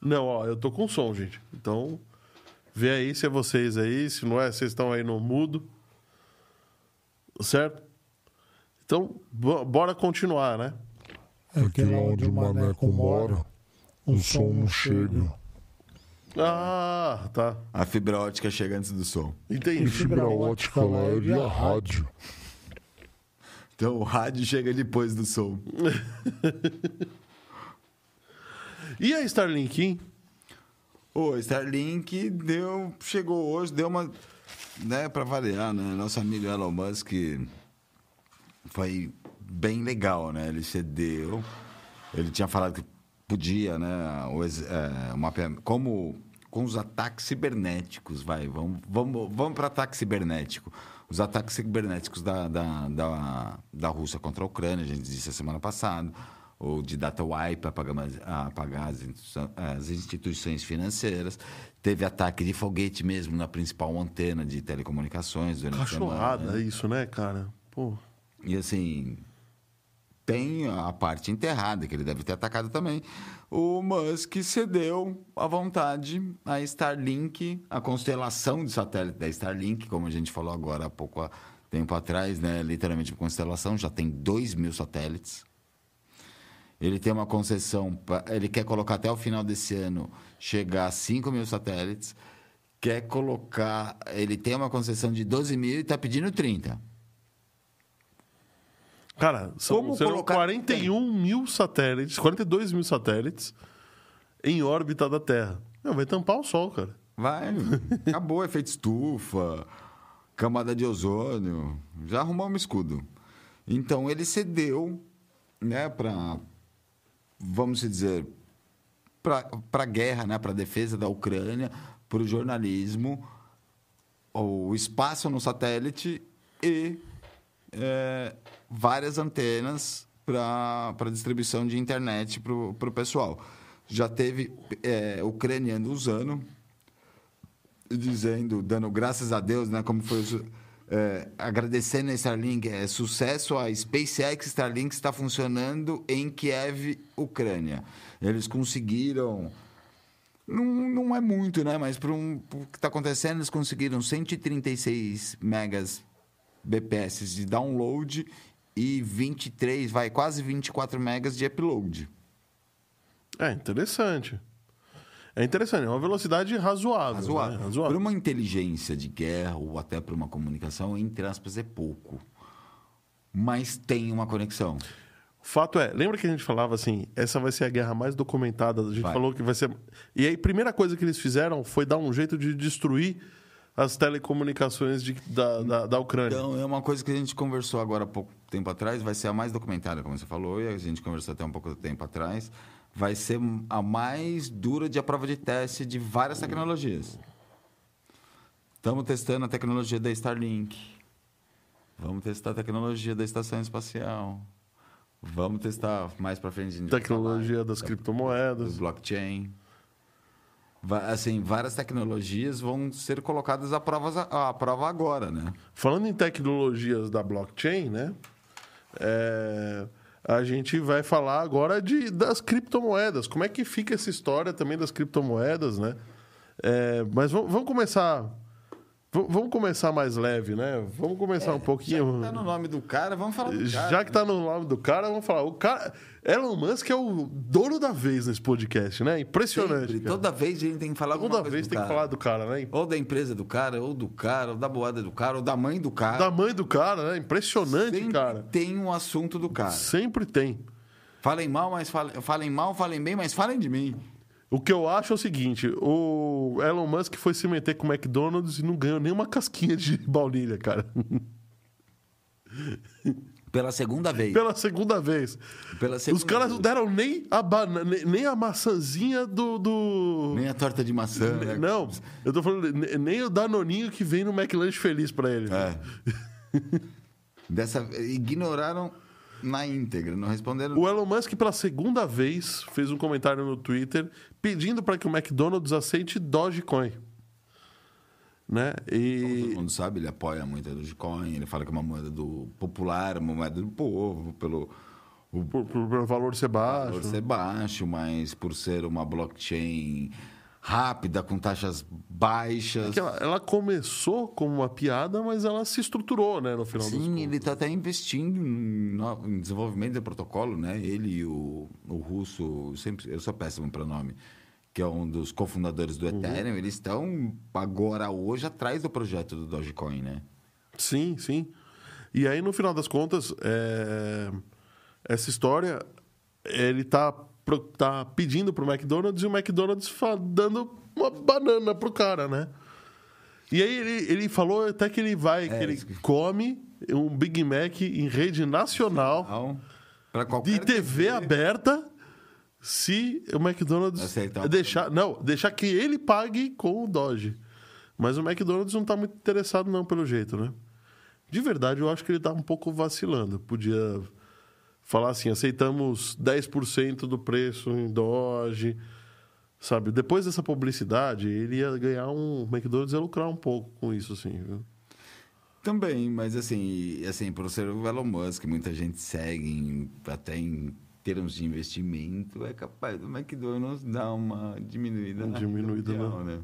Não, ó, eu tô com som, gente. Então, vê aí se é vocês aí, se não é, vocês estão aí no mudo. Certo? Então, bo- bora continuar, né?
É que lá onde o Maneco mora, o som não chega.
Ah, tá.
A fibra ótica chega antes do som.
E
Entendi.
fibra ótica lá é via rádio.
Então o rádio chega depois do som.
E a Starlink, hein?
O Starlink deu, chegou hoje, deu uma, né, para variar, né? Nosso amigo Elon Musk foi bem legal, né? Ele cedeu, ele tinha falado que podia, né? O, é, mapeamento, como com os ataques cibernéticos, vai, vamos, vamos, vamos para ataque cibernético. Os ataques cibernéticos da, da, da, da Rússia contra a Ucrânia, a gente disse a semana passada, ou de data wipe, apagar, apagar as, instituições, as instituições financeiras. Teve ataque de foguete mesmo na principal antena de telecomunicações durante a semana.
Cachorrada
né?
isso, né, cara? Pô.
E assim, tem a parte enterrada, que ele deve ter atacado também. O Musk cedeu à vontade a Starlink, a constelação de satélite da Starlink, como a gente falou agora há pouco tempo atrás, né? literalmente constelação, já tem 2 mil satélites. Ele tem uma concessão, ele quer colocar até o final desse ano, chegar a 5 mil satélites. Quer colocar, ele tem uma concessão de 12 mil e está pedindo 30.
Cara, são
Como
serão
colocar-
41 mil satélites, 42 mil satélites em órbita da Terra. Não, vai tampar o Sol, cara.
Vai, acabou efeito estufa, camada de ozônio, já arrumamos um escudo. Então ele cedeu, né, para vamos dizer, para a guerra, né, para a defesa da Ucrânia, para o jornalismo, o espaço no satélite e é, várias antenas para distribuição de internet para o pessoal. Já teve é, ucraniano usando, dizendo, dando graças a Deus, né, como foi o é, agradecendo a Starlink, é, sucesso a SpaceX Starlink está funcionando em Kiev, Ucrânia. Eles conseguiram não, não é muito, né? Mas para um, pro que está acontecendo, eles conseguiram 136 megas BPS de download e 23, vai quase 24 megas de upload.
É interessante. É interessante, é uma velocidade razoável.
Razoável.
né?
Para
razoável.
uma inteligência de guerra ou até para uma comunicação, entre aspas, é pouco. Mas tem uma conexão.
O fato é, lembra que a gente falava assim, essa vai ser a guerra mais documentada, a gente
Vai.
falou que vai ser... E aí, a primeira coisa que eles fizeram foi dar um jeito de destruir as telecomunicações de- da, da, da Ucrânia.
Então, é uma coisa que a gente conversou agora há pouco tempo atrás, vai ser a mais documentada, como você falou, e a gente conversou até um pouco tempo atrás. Vai ser a mais dura de a prova de teste de várias tecnologias. Estamos testando a tecnologia da Starlink. Vamos testar a tecnologia da estação espacial. Vamos testar mais para frente.
Tecnologia
falar
das
da-
criptomoedas.
do blockchain. Assim, várias tecnologias vão ser colocadas à prova, à prova agora, né?
Falando em tecnologias da blockchain, né? É, a gente vai falar agora de, das criptomoedas. Como é que fica essa história também das criptomoedas, né? É, mas vamos, vamos começar. V- Vamos começar mais leve, né? Vamos começar um pouquinho.
Tá no nome do cara, vamos falar do cara.
Já que tá no nome do cara, vamos falar. O cara. Elon Musk é o dono da vez nesse podcast, né? Impressionante.
Toda vez a gente tem que falar
Toda vez tem que
cara.
falar do cara, né?
Ou da empresa do cara, ou do cara, ou da boada do cara, ou da mãe do cara.
Da mãe do cara, né? Impressionante,
Sempre
cara.
tem um assunto do cara.
Sempre tem.
Falem mal, mas falem, falem mal, falem bem, mas falem de mim.
O que eu acho é o seguinte: o Elon Musk foi se meter com o McDonald's e não ganhou nenhuma casquinha de baunilha, cara.
Pela segunda vez.
Pela segunda vez.
Pela
Os
segunda
caras
vez.
não deram nem a, bana- nem- a maçãzinha do. do...
Nem a torta de maçã, né?
Não, eu tô falando, ne- nem o Danoninho que vem no McLanche feliz pra ele.
É. Dessa ignoraram na íntegra, não responderam.
O Elon Musk, pela segunda vez, fez um comentário no Twitter pedindo para que o McDonald's aceite Dogecoin. Né?
Como
E
todo mundo sabe, ele apoia muito a Dogecoin, ele fala que é uma moeda do popular, uma moeda do povo, pelo o
por, por- pelo valor ser baixo.
valor ser baixo, mas por ser uma blockchain rápida, com taxas baixas.
Que ela, ela começou como uma piada, mas ela se estruturou, né, no final
Sim, ele está até investindo em, no- em desenvolvimento do protocolo, né? Ele e o, o russo, eu sempre, eu sou péssimo para nome, que é um dos cofundadores do Ethereum, eles estão agora, hoje, atrás do projeto do Dogecoin, né?
Sim, sim. E aí, no final das contas, é, essa história, ele tá, pro- tá pedindo pro McDonald's e o McDonald's dando uma banana pro cara, né? E aí ele, ele falou até que ele vai, que ele
que-
come um Big Mac em rede nacional
para
de
qualquer
TV aberta se o McDonald's
Aceitar
deixar, não, deixar que ele pague com o Doge. Mas o McDonald's não tá muito interessado não pelo jeito, né? De verdade, eu acho que ele tá um pouco vacilando. Podia falar assim, aceitamos 10% do preço em Doge, sabe? Depois dessa publicidade, ele ia ganhar um, o McDonald's ia lucrar um pouco com isso assim, viu?
Também, mas assim, assim, por ser o Elon Musk, muita gente segue, em- até em termos de investimento, é capaz do McDonald's dar uma diminuída na
Diminuída,
renda mundial, né?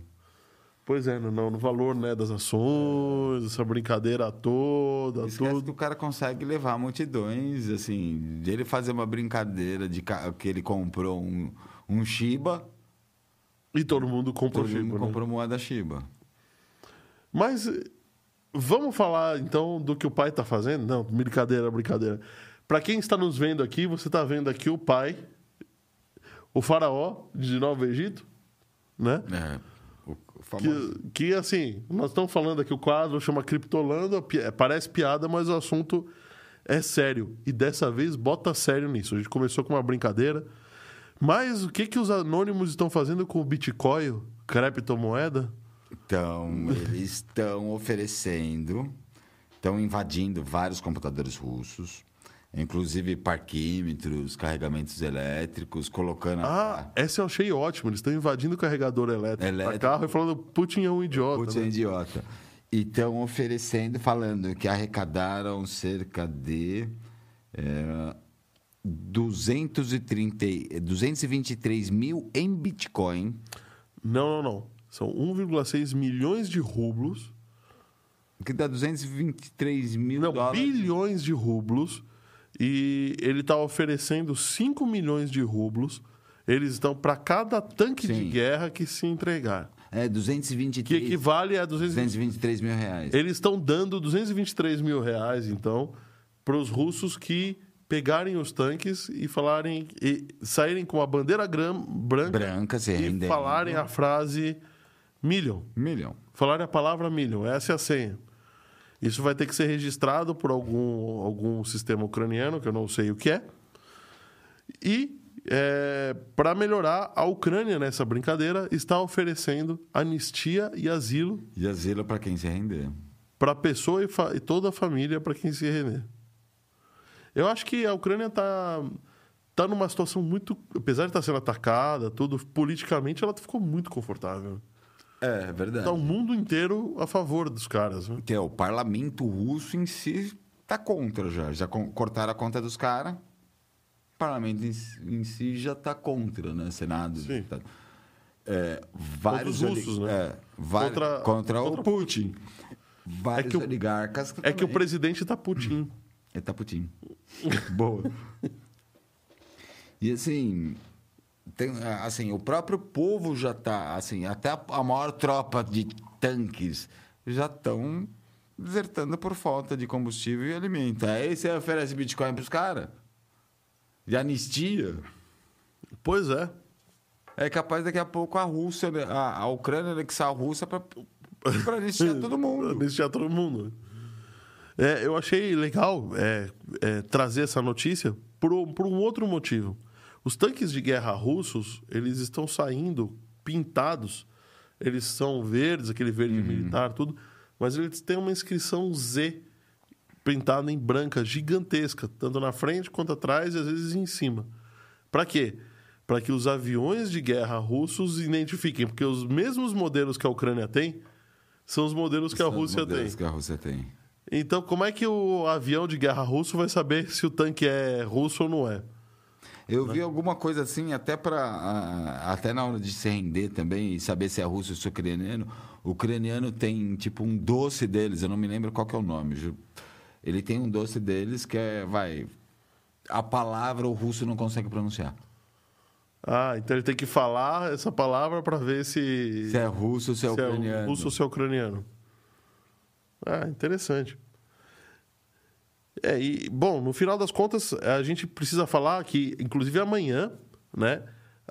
Pois é, no, no valor né, das ações, essa brincadeira toda,
Esquece que
tudo.
o cara consegue levar multidões, assim, de ele fazer uma brincadeira de que ele comprou um, um Shiba,
E todo mundo comprou
todo mundo
Shiba, né?
comprou moeda Shiba.
Mas eh, vamos falar então do que o pai está fazendo? Não, brincadeira, brincadeira. Para quem está nos vendo aqui, você está vendo aqui o pai, o faraó de Novo Egito, né?
É,
Que, que assim, nós estamos falando aqui, o quadro chama Criptolando, é, parece piada, mas o assunto é sério. E dessa vez bota sério nisso. A gente começou com uma brincadeira. Mas o que, que os anônimos estão fazendo com o Bitcoin, criptomoeda?
Então, eles estão oferecendo, estão invadindo vários computadores russos, inclusive parquímetros, carregamentos elétricos, colocando
Ah, essa eu achei ótimo. Eles estão invadindo o carregador elétrico,
Elétrico.
carro e falando Putin é um idiota.
Putz, é
né?
idiota. E estão oferecendo, falando que arrecadaram cerca de é, 230, 223 mil em Bitcoin.
Não, não, não. São 1,6 milhões de rublos.
Que dá 223 mil
Não,
dólares.
bilhões de rublos. E ele está oferecendo 5 milhões de rublos. Eles estão para cada tanque de
Sim.
guerra que se entregar.
É,
Que
223,
equivale a 220
223 mil reais.
Eles estão dando 223 mil reais, então, para os russos que pegarem os tanques e falarem e saírem com a bandeira gram- branca
Branca,
e falarem a frase million.
Milhão.
Falarem a palavra million. Essa é a senha. Isso vai ter que ser registrado por algum, algum sistema ucraniano, que eu não sei o que é. E, para melhorar, a Ucrânia, nessa brincadeira, está oferecendo anistia e asilo
E asilo para quem se render.
para a pessoa e, e toda a família para quem se render. Eu acho que a Ucrânia está tá numa situação muito. Apesar de estar sendo atacada, tudo, politicamente ela ficou muito confortável.
É, é verdade.
Está o mundo inteiro a favor dos caras. Né?
Que é, o parlamento russo em si tá contra já. Já cortaram a conta dos caras. O parlamento em, si- em si já tá contra, né? Senado.
Sim.
Tá. É, vários
os russos, né?
É,
Contra-
contra,
contra
o Putin. Vários
que o-
oligarcas.
É que o presidente está Putin.
Ele tá Putin. Boa. E assim, tem, assim, o próprio povo já tá, assim, até a, maior tropa de tanques já estão desertando por falta de combustível e alimento. Aí você oferece Bitcoin pros caras? De anistia?
Pois é.
É capaz daqui a pouco a Rússia, né, a, a Ucrânia anexar a Rússia para anistiar todo mundo.
Anistiar todo mundo. É, eu achei legal é, é, trazer essa notícia por, por um outro motivo. Os tanques de guerra russos, eles estão saindo pintados. Eles são verdes, aquele verde militar, tudo. Mas eles têm uma inscrição Z pintada em branca, gigantesca, tanto na frente quanto atrás e às vezes em cima. Para quê? Para que os aviões de guerra russos identifiquem, porque os mesmos modelos que a Ucrânia tem são os modelos que a
os modelos que a Rússia tem.
Então, como é que o avião de guerra russo vai saber se o tanque é russo ou não é?
Eu vi alguma coisa assim, até para até na hora de se render também e saber se é russo ou se é ucraniano. O ucraniano tem tipo um doce deles, eu não me lembro qual que é o nome. Ele tem um doce deles que é, vai, a palavra o russo não consegue pronunciar.
Ah, então ele tem que falar essa palavra para ver se,
Se é russo ou se é
se é
ucraniano.
russo ou se é ucraniano. Ah, interessante. É, e, bom, no final das contas, a gente precisa falar que, inclusive amanhã, né,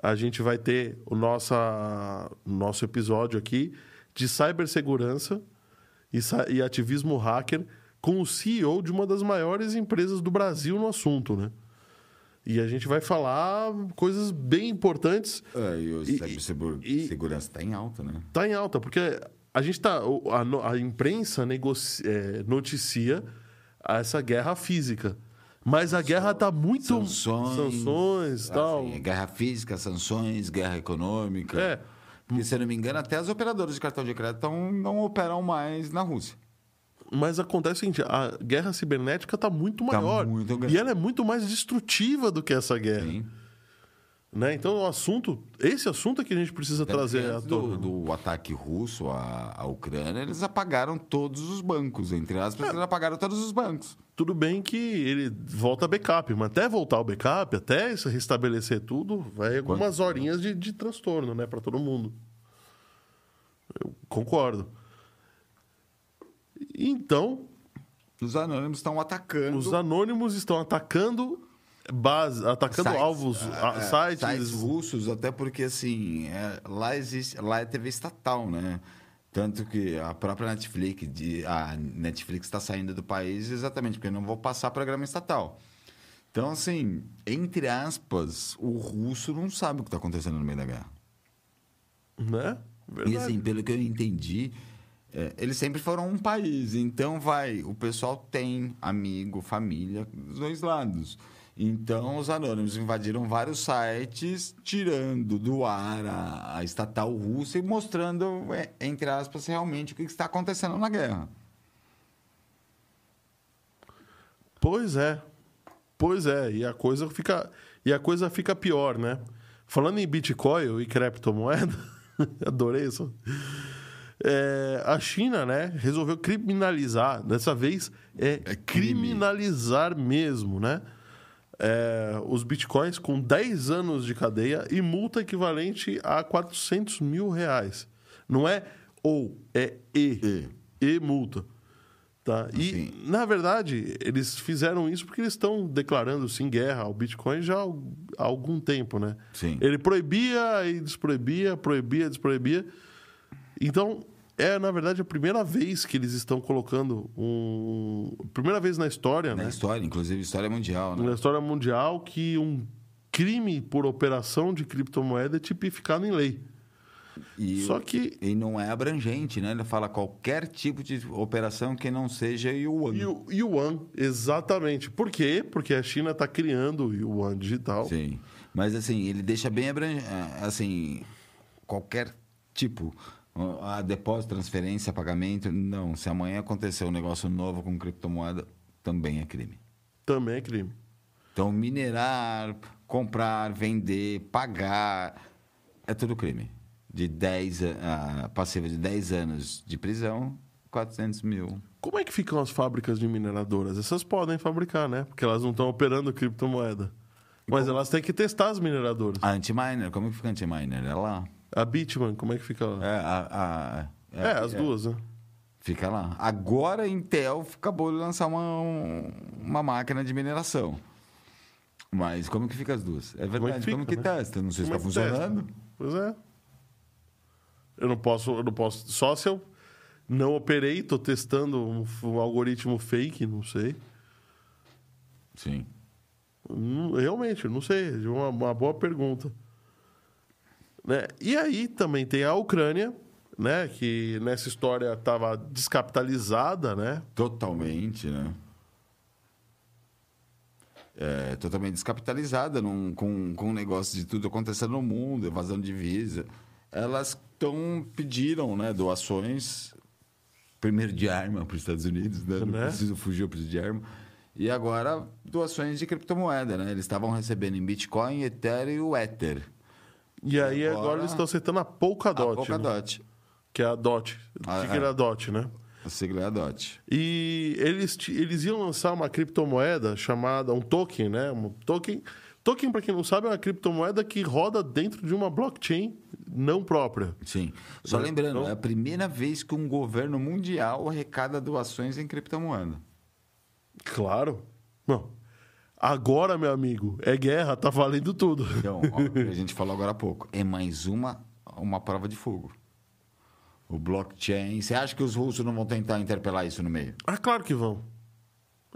a gente vai ter o nossa, nosso episódio aqui de cibersegurança e, e ativismo hacker com o CEO de uma das maiores empresas do Brasil no assunto, né? E a gente vai falar coisas bem importantes
É, e o
E-
cibersegu-
e-
segurança está em alta, né?
Tá em alta, porque a gente tá. A, a imprensa negocia, é, noticia essa guerra física. Mas a guerra tá muito.
Sanções.
Sanções e tal.
Assim, guerra física, sanções, guerra econômica.
É.
Porque, se eu não me engano, até as operadoras de cartão de crédito tão- não operam mais na Rússia.
Mas acontece o seguinte, a guerra cibernética está muito
Tá
maior.
muito grande.
e ela é muito mais destrutiva do que essa guerra.
Sim.
Né? Então, o assunto, esse assunto é que a gente precisa trazer à tona.
do, do ataque russo à, à Ucrânia, eles apagaram todos os bancos. Entre aspas, eles apagaram todos os bancos.
Tudo bem que ele volta backup, mas até voltar o backup, até se restabelecer tudo, vai algumas horinhas de, de transtorno, né, para todo mundo. Eu concordo. Então,
Os anônimos estão atacando.
os anônimos estão atacando base, atacando
sites,
alvos,
ah,
a-
é,
sites,
sites russos, até porque assim, é, lá existe, lá é TV estatal, né? Tanto que a própria Netflix, de, a Netflix está saindo do país exatamente porque não vou passar programa estatal. Então, assim, entre aspas, o russo não sabe o que está acontecendo no meio da guerra.
né?
E
Verdade.
assim, pelo que eu entendi, é, eles sempre foram um país. Então, vai, o pessoal tem amigo, família dos dois lados. Então, os anônimos invadiram vários sites, tirando do ar a, a estatal russa e mostrando, é, entre aspas, realmente o que está acontecendo na guerra.
Pois é. Pois é, e a coisa fica e a coisa fica pior, né? Falando em Bitcoin e criptomoeda, adorei isso. É, a China, né, resolveu criminalizar. Dessa vez é,
É
criminalizar mesmo, né? É, os bitcoins com 10 anos de cadeia e multa equivalente a 400 mil reais. Não é ou, é e. E, multa. Tá? E,
Assim.
na verdade, eles fizeram isso porque eles estão declarando sim guerra ao Bitcoin já há algum tempo, né?
Sim.
Ele proibia e desproibia, proibia, desproibia. Então, é, na verdade, a primeira vez que eles estão colocando um. Primeira vez na história,
Na
né?
história, inclusive história mundial, né?
Na história mundial, que um crime por operação de criptomoeda é tipificado em lei.
E,
Só que.
e não é abrangente, né? Ele fala qualquer tipo de operação que não seja yuan.
Yuan, exatamente. Por quê? Porque a China está criando o Yuan digital.
Sim. Mas assim, ele deixa bem abrangente. Assim, qualquer tipo. A depósito, transferência, pagamento. Não. Se amanhã acontecer um negócio novo com criptomoeda, também é crime.
Também é crime.
Então, minerar, comprar, vender, pagar, é tudo crime. De 10, a- a passiva de 10 anos de prisão, 400 mil.
Como é que ficam as fábricas de mineradoras? Essas podem fabricar, né? Porque elas não estão operando criptomoeda. Mas elas têm que testar as mineradoras.
A anti-miner, como que fica anti-miner? É lá.
A Bitman, como é que fica lá?
É, a, a-
É, as duas, né?
Fica lá. Agora a Intel acabou de lançar uma, uma máquina de mineração. Mas como que fica as duas? É verdade,
fica,
como que,
né?
testa? Não sei se
Como
está
é que testa?
funcionando.
Pois é. Eu não posso, eu não posso. Só se eu não operei, tô testando um, um algoritmo fake, não sei.
Sim.
Hum, Realmente, não sei. É uma, uma boa pergunta. Né? E aí também tem a Ucrânia, né? Que nessa história estava descapitalizada, né?
Totalmente, né? É, totalmente descapitalizada num, com, com um negócio de tudo acontecendo no mundo, evasão de divisa. Elas tão, pediram né, doações, primeiro de arma para os Estados Unidos, né? Não
Né?
preciso fugir, eu preciso de arma. E agora doações de criptomoeda, né? Eles estavam recebendo em Bitcoin, Ethereum e Ether.
E aí agora,
Agora-
eles estão aceitando a Polkadot,
a Polkadot.
né? que é a DOT.
Ah,
Fica
é.
na DOT, né?
A sigla é a DOT.
E eles, eles iam lançar uma criptomoeda chamada, um token, né? Um token, token para quem não sabe, é uma criptomoeda que roda dentro de uma blockchain não própria.
Sim. Só
Né?
lembrando,
Então-
é a primeira vez que um governo mundial arrecada doações em criptomoeda.
Claro. Não. Agora, meu amigo, é guerra, tá valendo tudo.
Então, ó, a gente falou agora há pouco, é mais uma, uma prova de fogo. O blockchain. Você acha que os russos não vão tentar interpelar isso no meio?
Ah, claro que vão.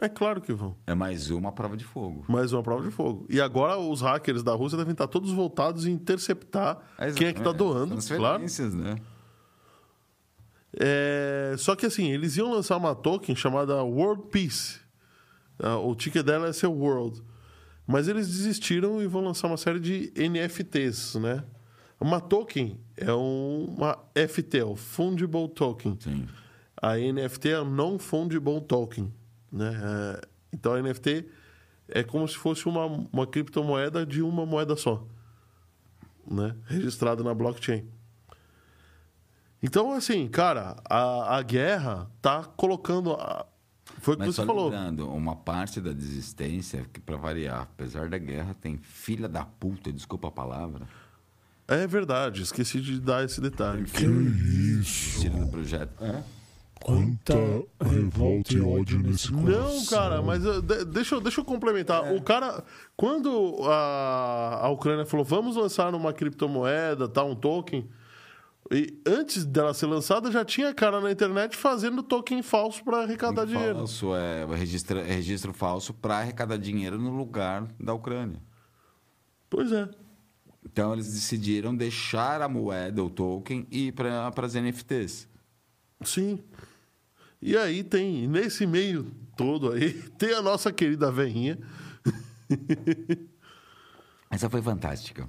É claro que vão.
É mais uma prova de fogo.
Mais uma prova de fogo. E agora os hackers da Rússia devem estar todos voltados em interceptar quem é que está doando, claro.
Né?
É, só que assim, eles iam lançar uma token chamada World Peace. Ah, O ticket dela é ser World. Mas eles desistiram e vão lançar uma série de NFTs, né? Uma token é um- uma FT, é o Fungible Token.
Sim.
A NFT é Non-Fungible Token. Né? É, então, a NFT é como se fosse uma, uma criptomoeda de uma moeda só. Né? Registrada na blockchain. Então, assim, cara, a, a guerra tá colocando. A... Foi o que
Mas
você falou.
lembrando, uma parte da desistência, que para variar, apesar da guerra, tem filha da puta, desculpa a palavra,
É verdade, esqueci de dar esse detalhe.
Que isso?
tira do projeto.
Quanta revolta e ódio nesse coração.
Não, cara, mas de- deixa, eu- deixa eu complementar. O cara, quando a, a Ucrânia falou, vamos lançar uma criptomoeda, tá, um token, e antes dela ser lançada, já tinha cara na internet fazendo token falso para arrecadar dinheiro.
Falso, é registro, é registro falso para arrecadar dinheiro no lugar da Ucrânia.
Pois é.
Então eles decidiram deixar a moeda, o token, e ir para as NFTs.
Sim. E aí tem, nesse meio todo aí, tem a nossa querida veinha.
Essa foi fantástica.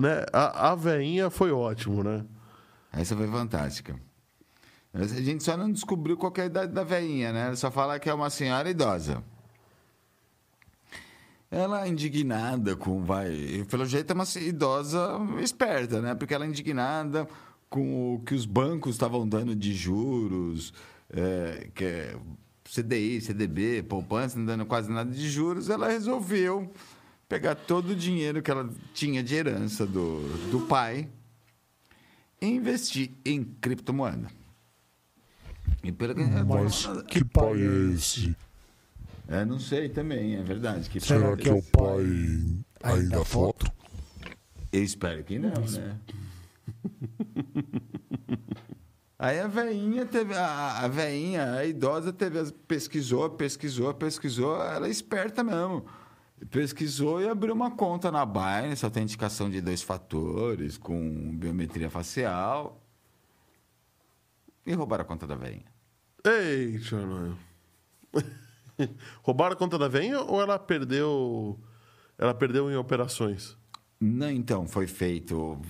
Né? A, a veinha foi ótimo, né?
Essa foi fantástica. A gente só não descobriu qual é a idade da velhinha, né? Ela só fala que é uma senhora idosa. Ela é indignada com, vai, pelo jeito é uma idosa esperta, né? Porque ela é indignada com o que os bancos estavam dando de juros, é, que é CDI, CDB, poupança, não dando quase nada de juros. Ela resolveu pegar todo o dinheiro que ela tinha de herança do, do pai e investir em criptomoeda. E pelo que
Mas que pai é esse?
é, não sei também, é verdade. Que
Será que é o pai aí da foto?
Eu espero que não, né? Aí a veinha teve. A, a veinha, a idosa, teve, pesquisou, pesquisou, pesquisou. Ela é esperta mesmo. Pesquisou e abriu uma conta na Binance, autenticação de dois fatores, com biometria facial. E roubaram a conta da veinha.
Eita, mano. Roubaram a conta da veinha ou ela perdeu. Ela perdeu em operações?
Não, então, foi feito.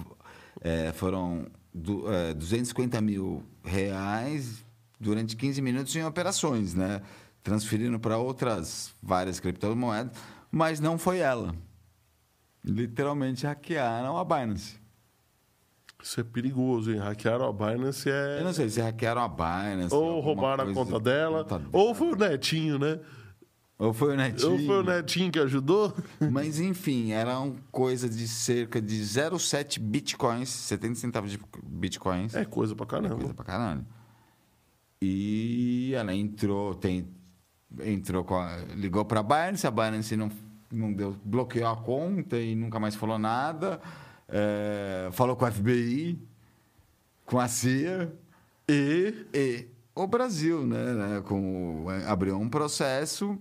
é, foram du, é, 250 mil reais durante 15 minutos em operações, né? Transferindo para outras várias criptomoedas, mas não foi ela. Literalmente hackearam a Binance.
Isso é perigoso, hein? Hackearam a Binance é.
Eu não sei se hackearam a Binance.
Ou roubaram a conta dela,
conta
ou foi o Netinho, né?
ou foi o Netinho.
Ou foi o Netinho que ajudou.
Mas enfim, era uma coisa de cerca de 0,7 bitcoins, 70 centavos de bitcoins.
É coisa pra caramba.
Coisa pra caralho. E ela entrou, tem, entrou a, ligou pra Binance, a Binance não, não deu, bloqueou a conta e nunca mais falou nada. É, falou com a FBI, com a CIA
E.
e o Brasil, né? né, Com, o- abriu um processo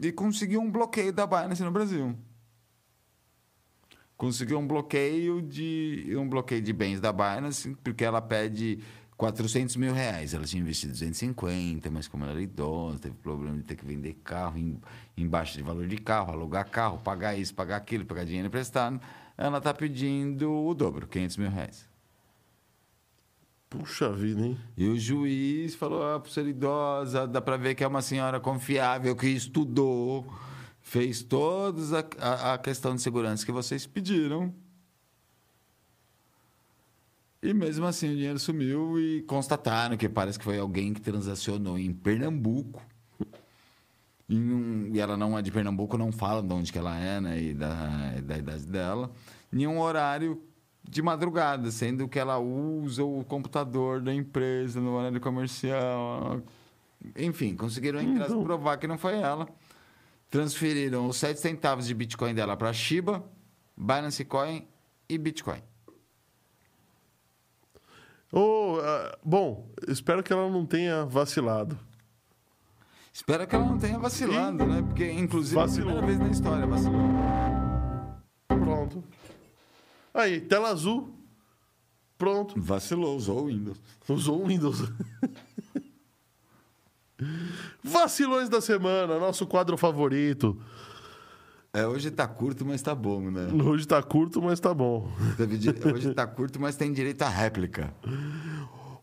e conseguiu um bloqueio da Binance no Brasil. Conseguiu um bloqueio de um bloqueio de bens da Binance porque ela pede 400 mil reais. Ela tinha investido 250, mas como ela era idosa, teve problema de ter que vender carro em, embaixo de valor de carro, alugar carro, pagar isso, pagar aquilo, pagar dinheiro emprestado. Ela está pedindo o dobro, 500 mil reais.
Puxa vida, hein?
E o juiz falou: ah, por ser idosa, dá para ver que é uma senhora confiável, que estudou, fez toda a, a, a questão de segurança que vocês pediram. E mesmo assim o dinheiro sumiu e constataram que parece que foi alguém que transacionou em Pernambuco. Um- e ela não é de Pernambuco, não fala de onde que ela é, né? E da, da idade dela. Em um horário de madrugada, sendo que ela usa o computador da empresa no horário comercial. Enfim, conseguiram
Então.
provar que não foi ela. Transferiram os 7 centavos de Bitcoin dela para Shiba, Binance Coin e Bitcoin.
Ô, ah, bom, espero que ela não tenha vacilado.
Espero que ela não tenha vacilado, né? Porque, inclusive, é a
Vacilou.
primeira vez na história vacilou.
Pronto. Aí, tela azul. Pronto.
Vacilou, usou o Windows.
Usou o Windows. Vacilões da semana, nosso quadro favorito.
É, hoje tá curto, mas tá bom, né?
Hoje tá curto, mas tá bom.
Hoje tá curto, mas tem direito à réplica.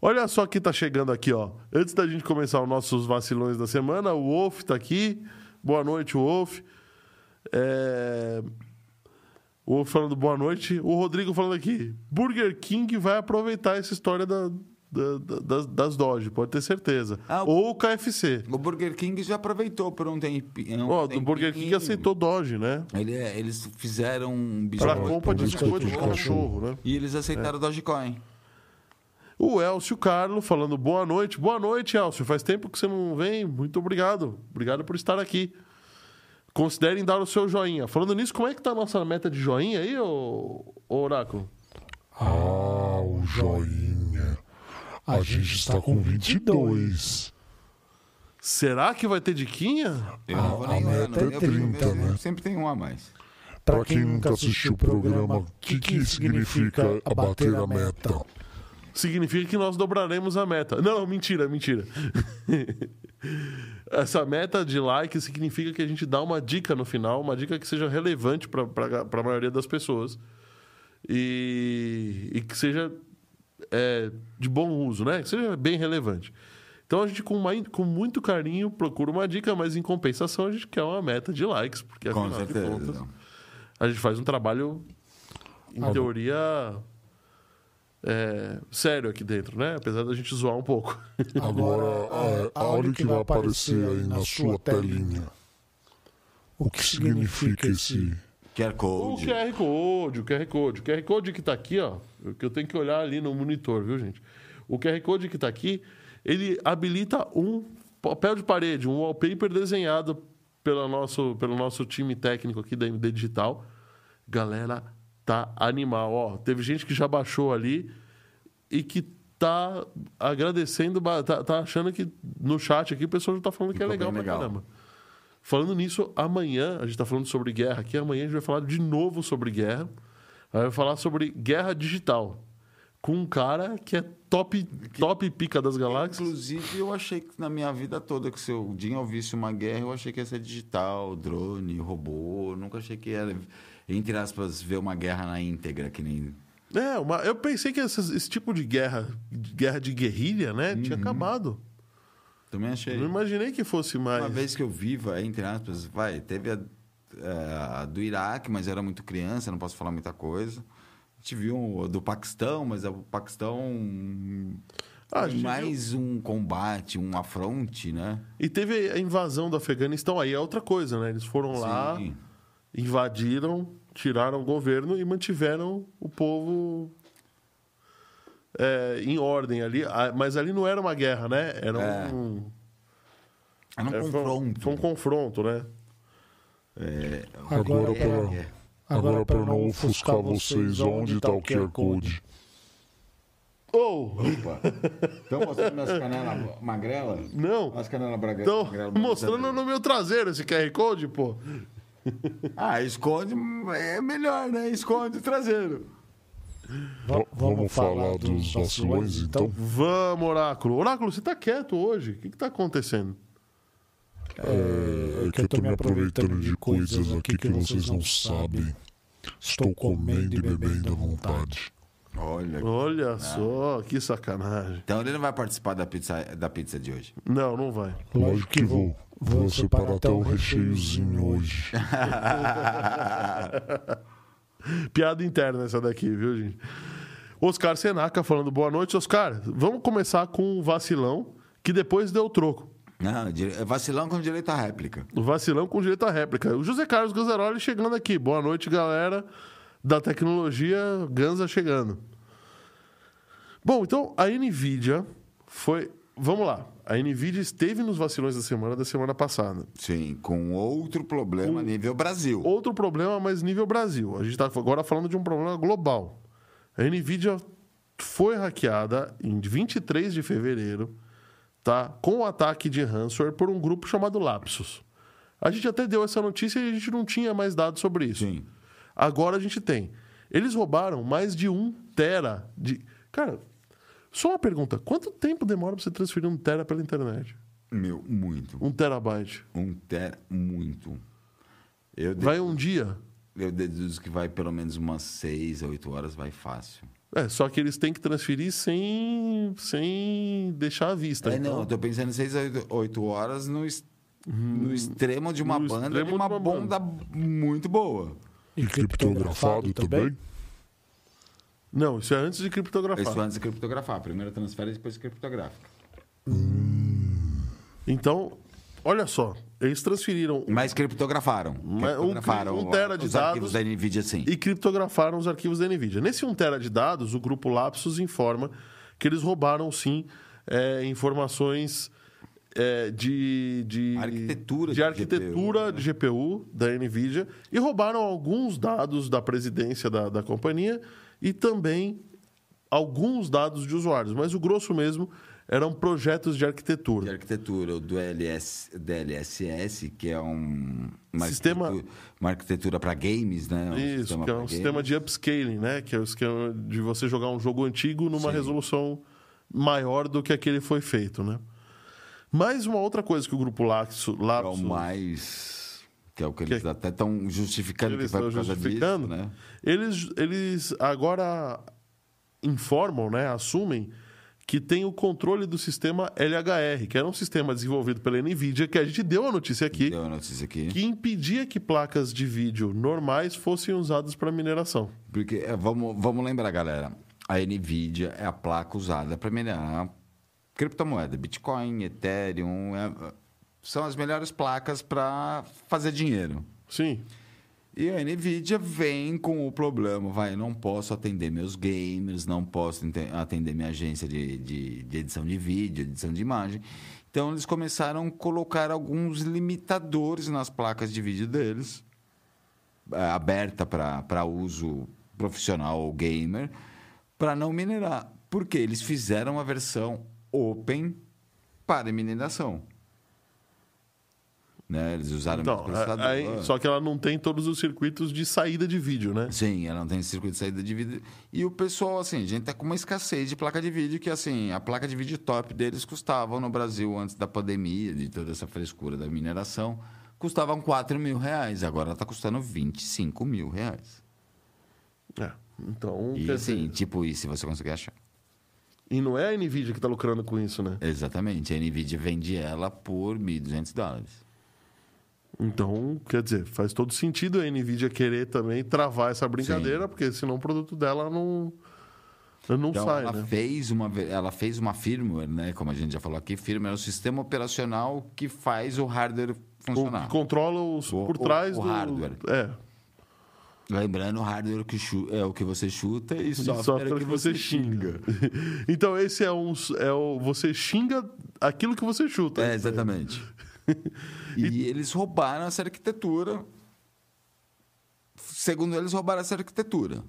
Olha só quem tá chegando aqui, ó. Antes da gente começar os nossos vacilões da semana, o Wolf tá aqui. Boa noite, Wolf. É... O Wolf falando boa noite. O Rodrigo falando aqui. Burger King vai aproveitar essa história da, da- da- das, das Doge, pode ter certeza.
Ah, o-
Ou o KFC.
O Burger King já aproveitou por um tempinho.
Ó, do Burger King aceitou Doge, né?
Ele, é, eles fizeram um
Pra
biscoito.
compra de
biscoito
de cachorro, né?
E eles aceitaram o Dogecoin.
O Elcio Carlo falando boa noite. Boa noite, Elcio. Faz tempo que você não vem. Muito obrigado. Obrigado por estar aqui. Considerem dar o seu joinha. Falando nisso, como é que tá a nossa meta de joinha aí, ô, ô Oráculo?
Ah, o joinha. A gente está com 22.
Será que vai ter diquinha?
Eu não vou
a
nem
meta é
eu-
30,
eu-
né?
Sempre tem um a mais.
Para quem nunca assistiu o programa, o que, que significa abater a meta?
Significa que nós dobraremos a meta. Não, mentira, mentira. Essa meta de like significa que a gente dá uma dica no final, uma dica que seja relevante para a maioria das pessoas. E, e que seja é, de bom uso, né? Que seja bem relevante. Então a gente, com, mai- com muito carinho, procura uma dica, mas em compensação a gente quer uma meta de likes, porque
Com
afinal de
certeza.
contas a gente faz um trabalho, em teoria, é, sério aqui dentro, né? Apesar da gente zoar um pouco.
Agora, é, olha o que vai aparecer aí na sua telinha. O que significa esse.
QR
O
Code.
QR Code, o QR Code. O QR Code que está aqui, ó, que eu tenho que olhar ali no monitor, viu, gente? O QR Code que está aqui, ele habilita um papel de parede, um wallpaper desenhado pelo nosso, pelo nosso time técnico aqui da MD Digital. Galera, tá animal, ó. Teve gente que já baixou ali e que tá agradecendo, tá, tá achando que no chat aqui o pessoal já tá falando que é legal pra
legal.
caramba. Falando nisso, amanhã, a gente está falando sobre guerra aqui, amanhã a gente vai falar de novo sobre guerra. Aí vai falar sobre guerra digital. Com um cara que é top, top pica das galáxias.
Inclusive, eu achei que na minha vida toda que se eu dia ouvisse uma guerra, eu achei que ia ser digital, drone, robô. Eu nunca achei que ia, entre aspas, ver uma guerra na íntegra, que nem.
É, uma- eu pensei que essas- esse tipo de guerra, de guerra de guerrilha, né, tinha acabado.
Também achei.
Não imaginei que fosse mais.
Uma vez que eu viva, entre aspas, vai, teve a, é, a do Iraque, mas eu era muito criança, não posso falar muita coisa. A gente viu o do Paquistão, mas o Paquistão
Ah, a
mais um combate, um afronte, né?
E teve a invasão do Afeganistão, aí é outra coisa, né? Eles foram lá,
Sim.
invadiram, tiraram o governo e mantiveram o povo é, em ordem ali. Mas ali não era uma guerra, né? Era
É.
um,
Era um
era- foi um-
confronto.
Foi um confronto, né?
É,
Agora,
é,
para,
é.
agora para não ofuscar vocês, onde está o QR Code?
Ou,
Opa. Estão mostrando minhas canelas magrelas?
não.
As canelas braga-
Estão mostrando no meu traseiro esse QR Code, pô.
Ah, esconde é melhor, né? Esconde o traseiro.
Va- Vamos falar dos vacilões, então?
Vamos, Oráculo. Oráculo, você tá quieto hoje. O que, que tá acontecendo?
É, é que eu tô me aproveitando de coisas aqui que vocês não sabem. Estou comendo e bebendo à vontade.
Olha.
Olha só, que sacanagem.
Então ele não vai participar da pizza, da pizza de hoje.
Não, não vai.
Lógico que vou. Vou separar até o recheiozinho hoje.
Piada interna essa daqui, viu, gente? Oscar Senaca falando boa noite. Oscar, vamos começar com um vacilão que depois deu troco.
Não, vacilão com direito à réplica.
O vacilão com direito à réplica. O José Carlos Ganzaroli chegando aqui. Boa noite, galera da tecnologia Ganza chegando. Bom, então a Nvidia foi. Vamos lá. A Nvidia esteve nos vacilões da semana da semana passada.
Sim, com outro problema nível Brasil.
Outro problema, mas nível Brasil. A gente está agora falando de um problema global. A Nvidia foi hackeada em 23 de fevereiro, tá? Com o ataque de ransomware por um grupo chamado Lapsus. A gente até deu essa notícia e a gente não tinha mais dados sobre isso.
Sim.
Agora a gente tem. Eles roubaram mais de um tera de. Cara, só uma pergunta: quanto tempo demora para você transferir um tera pela internet?
Meu, muito.
Um terabyte.
Um tera, muito. Eu,
Vai um dia?
eu deduzo que vai pelo menos umas 6 a 8 horas, vai fácil.
É, só que eles têm que transferir sem, sem deixar à vista.
É,
então,
não, eu tô pensando em 6 a 8 horas no, es- no extremo de uma
no
banda de uma,
de uma
banda muito boa.
E criptografado também?
Não, isso é antes de criptografar.
Isso antes de criptografar. Primeiro transfere e depois criptografa.
Então, olha só, eles transferiram
Mas criptografaram.
Mas um-
criptografaram
um tera de
os
dados
arquivos da NVIDIA, sim.
e criptografaram os arquivos da NVIDIA. Nesse 1 tera de dados, o grupo Lapsus informa que eles roubaram, sim, é, informações é, de, de
Arquitetura
de
de
arquitetura
GPU, né?
de GPU da NVIDIA e roubaram alguns dados da presidência da, da companhia e também alguns dados de usuários. Mas o grosso mesmo eram projetos de arquitetura.
de arquitetura, o do LS, DLSS, que é um, uma,
Sistema-
arquitetura, uma arquitetura para games, né? Um
Isso, que é um
games.
sistema de upscaling, né? Que é o esquema de você jogar um jogo antigo numa
Sim.
resolução maior do que aquele foi feito, né? Mais uma outra coisa que o grupo Lapsus,
É o mais. Que é o que
Que-
eles até estão justificando
eles
que
estão
por causa
justificando,
disso, né?
eles, eles agora informam, né? Assumem que tem o controle do sistema LHR, que era um sistema desenvolvido pela NVIDIA, que a gente deu a notícia aqui,
Deu a notícia aqui.
que impedia que placas de vídeo normais fossem usadas para mineração.
Porque, é, vamos, vamos lembrar, galera. A NVIDIA é a placa usada para minerar criptomoeda. Bitcoin, Ethereum. é- são as melhores placas para fazer dinheiro.
Sim.
E a NVIDIA vem com o problema, vai, não posso atender meus gamers, não posso atender minha agência de, de, de edição de vídeo, edição de imagem. Então, eles começaram a colocar alguns limitadores nas placas de vídeo deles, é, aberta para uso profissional ou gamer, para não minerar. Porque eles fizeram a versão open para mineração. Né? Eles usaram
Então,
processador.
aí- só que ela não tem todos os circuitos de saída de vídeo, né?
Sim, ela não tem circuito de saída de vídeo. E o pessoal, assim, a gente tá com uma escassez de placa de vídeo, que assim, a placa de vídeo top deles custavam no Brasil antes da pandemia, de toda essa frescura da mineração, custavam 4 mil reais. Agora está custando 25 mil reais.
É. Então,
E assim,
dizer,
tipo isso, se você conseguir achar.
e não é a Nvidia que está lucrando com isso, né?
Exatamente. A NVIDIA vende ela por 1.200 dólares.
Então, quer dizer, faz todo sentido a Nvidia querer também travar essa brincadeira, porque senão o produto dela não, não
Então,
sai,
ela,
né?
fez uma, ela fez uma firmware, né? Como a gente já falou aqui, firmware é o sistema operacional que faz o hardware
O,
funcionar.
que controla os,
O-
por
o-
trás
o
do...
hardware.
É,
Lembrando, hardware que chu- é o que você chuta e software,
software
que você xinga.
então, esse é um... É o, você xinga aquilo que você chuta.
É, exatamente. e eles roubaram essa arquitetura. Segundo eles, roubaram essa arquitetura.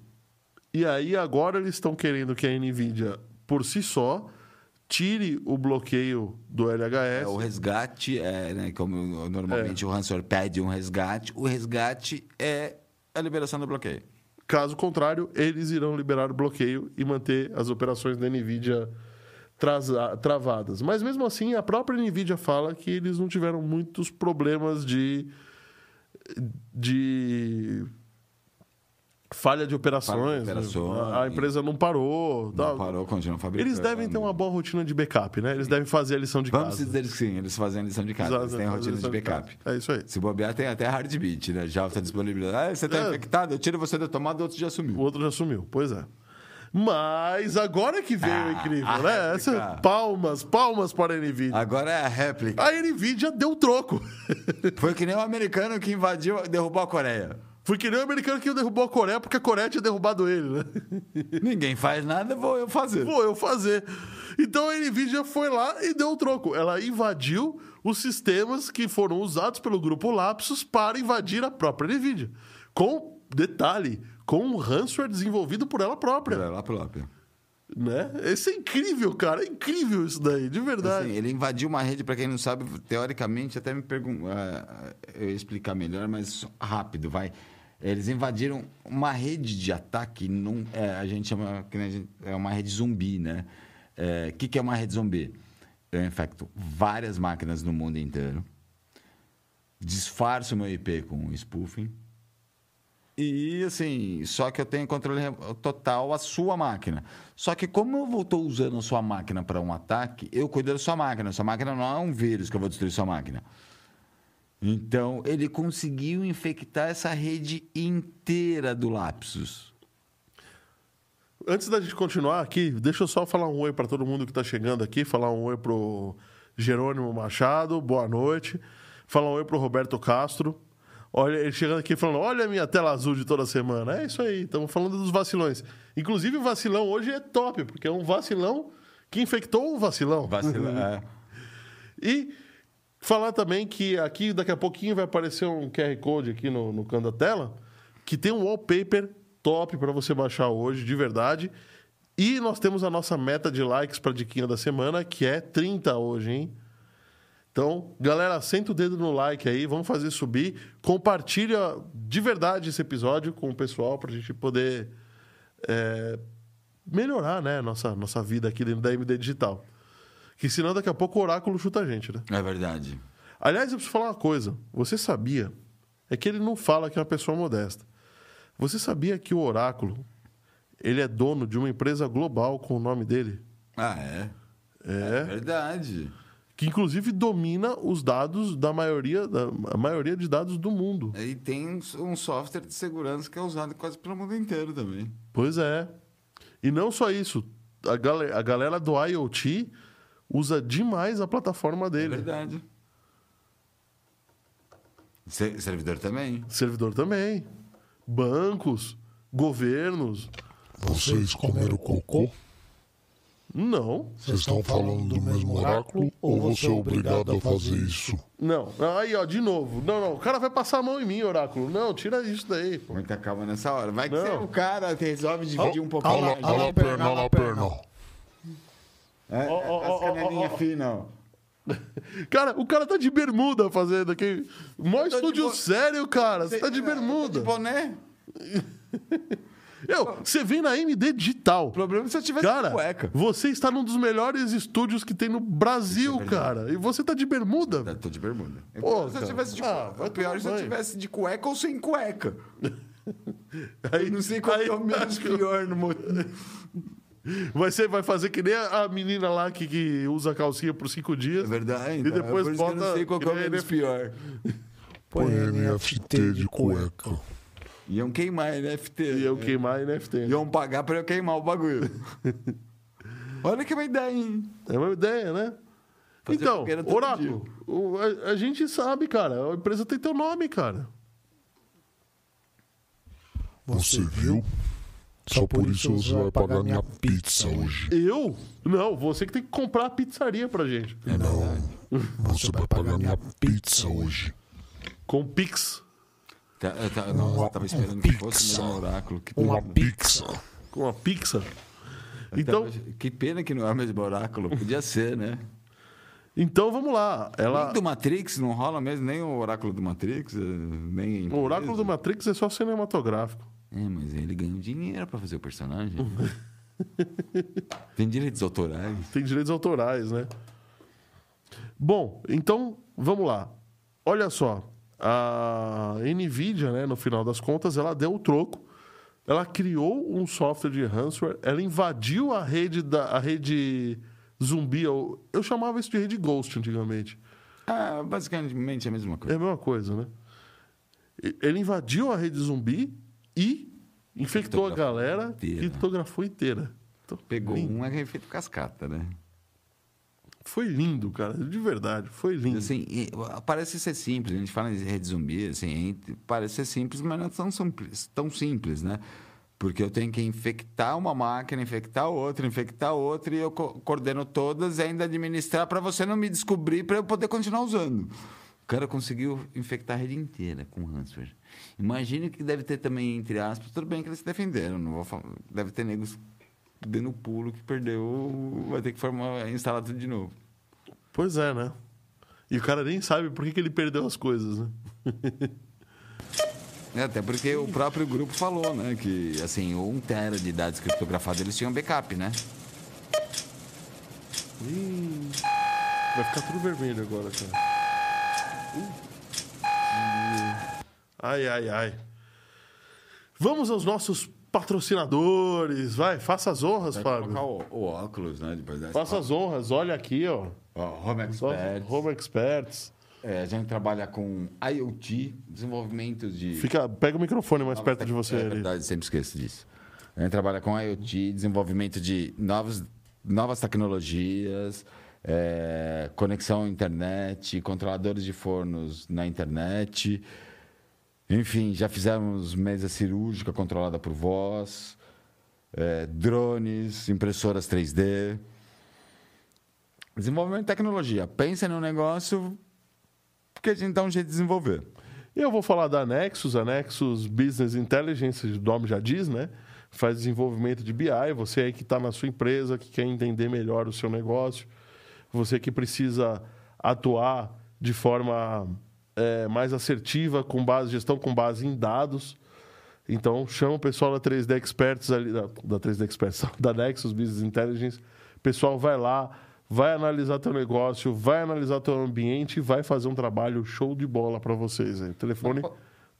E aí agora eles estão querendo que a Nvidia, por si só, tire o bloqueio do LHS.
É, o resgate, é, né, como normalmente o ransomware pede um resgate, o resgate é a liberação do bloqueio.
Caso contrário, eles irão liberar o bloqueio e manter as operações da Nvidia travadas. Mas mesmo assim, a própria Nvidia fala que eles não tiveram muitos problemas de de falha de operações.
Falha de
né?
operações.
A, a empresa não parou.
Não
tal.
parou, continua fabricando.
Eles devem ter uma boa rotina de backup, né? Eles devem fazer a lição de
Vamos
casa.
dizer que sim, eles fazem a lição de casa, eles têm a rotina de
lição
backup.
casa. É isso aí.
Se bobear, tem até heartbeat, né? Já está disponibilizado. Ah, você está
É.
infectado? Eu tiro você da tomada, o outro já
O
sumiu.
outro já sumiu, pois é. Mas agora que veio o
Ah,
incrível, né? Essa, palmas, palmas para a Nvidia.
Agora é a réplica.
A Nvidia deu troco.
Foi que nem o americano que invadiu, derrubou a Coreia.
Foi que nem o americano que derrubou a Coreia porque a Coreia tinha derrubado ele, né?
Ninguém faz nada, vou eu fazer.
Vou eu fazer. Então a Nvidia foi lá e deu o troco. Ela invadiu os sistemas que foram usados pelo grupo Lapsus para invadir a própria Nvidia. Com, detalhe, com um ransomware desenvolvido por ela própria.
É, lá próprio.
Né? Isso é incrível, cara. É incrível isso daí, de verdade.
Assim, ele invadiu uma rede, para quem não sabe, teoricamente, até me pergunto, eu ia explicar melhor, mas rápido, vai. Eles invadiram uma rede de ataque, num, é, a gente chama, é uma rede zumbi, né? O que, que é uma rede zumbi? Eu infecto várias máquinas no mundo inteiro, disfarço meu IP com spoofing, E assim, só que eu tenho controle total a sua máquina. Só que como eu estou usando a sua máquina para um ataque, eu cuido da sua máquina. Sua máquina não é um vírus que eu vou destruir sua máquina. Então, ele conseguiu infectar essa rede inteira do Lapsus.
Antes da gente continuar aqui, deixa eu só falar um oi para todo mundo que está chegando aqui, falar um oi pro Jerônimo Machado, boa noite. Falar um oi pro Roberto Castro. Olha, ele chegando aqui falando: "Olha a minha tela azul de toda semana". É isso aí, estamos falando dos vacilões. Inclusive o vacilão hoje é top, porque é um vacilão que infectou o vacilão.
Vacila, é.
E falar também que aqui daqui a pouquinho vai aparecer um QR Code aqui no, no canto da tela que tem um wallpaper top para você baixar hoje, de verdade. E nós temos a nossa meta de likes para a diquinha da semana, que é 30 hoje, hein? Então, galera, senta o dedo no like aí, vamos fazer subir. Compartilha de verdade esse episódio com o pessoal para a gente poder é, melhorar né, nossa, nossa vida aqui dentro da MD Digital. Que senão daqui a pouco o oráculo chuta a gente, né?
É verdade.
Aliás, eu preciso falar uma coisa. Você sabia? É que ele não fala que é uma pessoa modesta. Você sabia que o oráculo ele é dono de uma empresa global com o nome dele?
Ah, é?
É.
verdade.
Que inclusive domina os dados da maioria, da a maioria de dados do mundo.
E tem um, software de segurança que é usado quase pelo mundo inteiro também.
Pois é. E não só isso. A galera, a galera do IoT usa demais a plataforma
É
dele.
verdade. Se- servidor também.
Servidor também. Bancos, governos.
Vocês comeram cocô?
Não.
Vocês estão falando do mesmo oráculo ou você é obrigado a fazer isso?
Não. Aí, ó, de novo. Não, não. O cara vai passar a mão em mim, oráculo. Não, tira isso daí, pô.
Muita calma nessa hora. Vai que
Não.
você é o cara que resolve dividir um pouquinho.
Olha lá, olha lá a perna, olha lá a perna.
É,
Ó, ó,
as
ó,
canelinhas
ó, ó.
finas. ó.
Cara, o cara tá de bermuda fazendo aqui. Mó
de
estúdio
bo-
sério, cara. Você tá de
É,
bermuda.
De boné?
Eu, você vem na MD Digital.
O problema é se eu tivesse
Cara,
de cueca.
você está num dos melhores estúdios que tem no Brasil, cara. E você tá de bermuda.
Eu tô de bermuda. É
Pô,
pior se eu tivesse de
Ah,
cueca. O pior é se eu tivesse de cueca ou sem cueca.
Aí,
Eu não sei qual
aí
é o menos pior no motor.
vai, ser, vai fazer que nem a menina lá que, que usa calcinha por cinco
É
dias.
verdade.
E
então,
depois
é por isso que eu
bota
não sei qual que é o menos pior.
Põe NFT de cueca.
Iam queimar NFT.
E eu
né?
queimar NFT.
Iam pagar pra eu queimar o bagulho. Olha que uma ideia, hein?
É uma ideia, né?
Fazer
então, Oráculo, a, a gente sabe, cara. A empresa tem teu nome, cara.
Você viu? Só por isso você vai pagar minha pizza hoje.
Eu? Não, você que tem que comprar a pizzaria pra gente.
Não. Você vai pagar minha pizza hoje.
Com Pix.
Tá, eu tá, nossa, eu tava esperando que fosse mesmo oráculo. Que
Uma pizza.
Com a Pizza. Então,
Tava- Que pena que não é o mesmo oráculo. Podia ser, né?
então vamos lá. Ela,
Nem do Matrix não rola mesmo, nem o oráculo do Matrix, eh, nem.
o oráculo do. Matrix é só cinematográfico.
É, mas ele ganha dinheiro pra fazer o personagem. Tem direitos autorais.
Tem direitos autorais, né? Bom, então vamos lá. Olha só, a Nvidia, né, no final das contas, ela deu o troco. Ela criou um software de ransomware, ela invadiu a rede da a rede zumbi, eu, eu chamava isso de rede ghost antigamente.
Ah, basicamente a mesma
É
coisa.
a mesma coisa, né? Ele invadiu a rede zumbi e infectou a galera,
inteira.
criptografou inteira. Então,
Pegou
lindo.
um é feito cascata, né?
Foi lindo, cara, de verdade, foi lindo.
Assim, parece ser simples, a gente fala em rede zumbi, assim, parece ser simples, mas não é tão simples, tão simples, né? Porque eu tenho que infectar uma máquina, infectar outra, infectar outra, e eu co- coordeno todas e ainda administrar para você não me descobrir para eu poder continuar usando. O cara conseguiu infectar a rede inteira com ransomware. Imagine que deve ter também, entre aspas, tudo bem que eles se defenderam, não vou falar, deve ter negros dando pulo que perdeu, vai ter que formar, instalar tudo de novo.
Pois é, né? E o cara nem sabe por que, que ele perdeu as coisas, né?
É, até porque o próprio grupo falou, né? Que, assim, um tera de dados criptografados, eles tinham backup, né?
Ih, vai ficar tudo vermelho agora, cara. Uh. Ai, ai, ai. Vamos aos nossos patrocinadores. Vai, faça as honras,
Vai
Fábio.
colocar o, o óculos, né? Depois dessa.
Faça as honras. Olha aqui, ó.
Ó, Home
Só
Experts.
Home Experts.
É, a gente trabalha com IoT, desenvolvimento de.
Fica, pega o microfone mais perto de você
É
ali.
verdade, sempre esqueço disso. A gente trabalha com IoT, desenvolvimento de novos, novas tecnologias, é, conexão à internet, controladores de fornos na internet. Enfim, já fizemos mesa cirúrgica controlada por voz, é, drones, impressoras 3D. Desenvolvimento de tecnologia. Pensa no negócio porque a gente dá um jeito de desenvolver.
Eu vou falar da Nexus, a Nexus Business Intelligence, o nome já diz, né? Faz desenvolvimento de BI. Você aí que está na sua empresa, que quer entender melhor o seu negócio, você que precisa atuar de forma é, mais assertiva, com base, gestão com base em dados. Então, chama o pessoal da 3D Experts ali, da, da 3D Experts, da Nexus Business Intelligence. O pessoal vai lá, vai analisar teu negócio, vai analisar teu ambiente e vai fazer um trabalho show de bola para vocês. aí. O telefone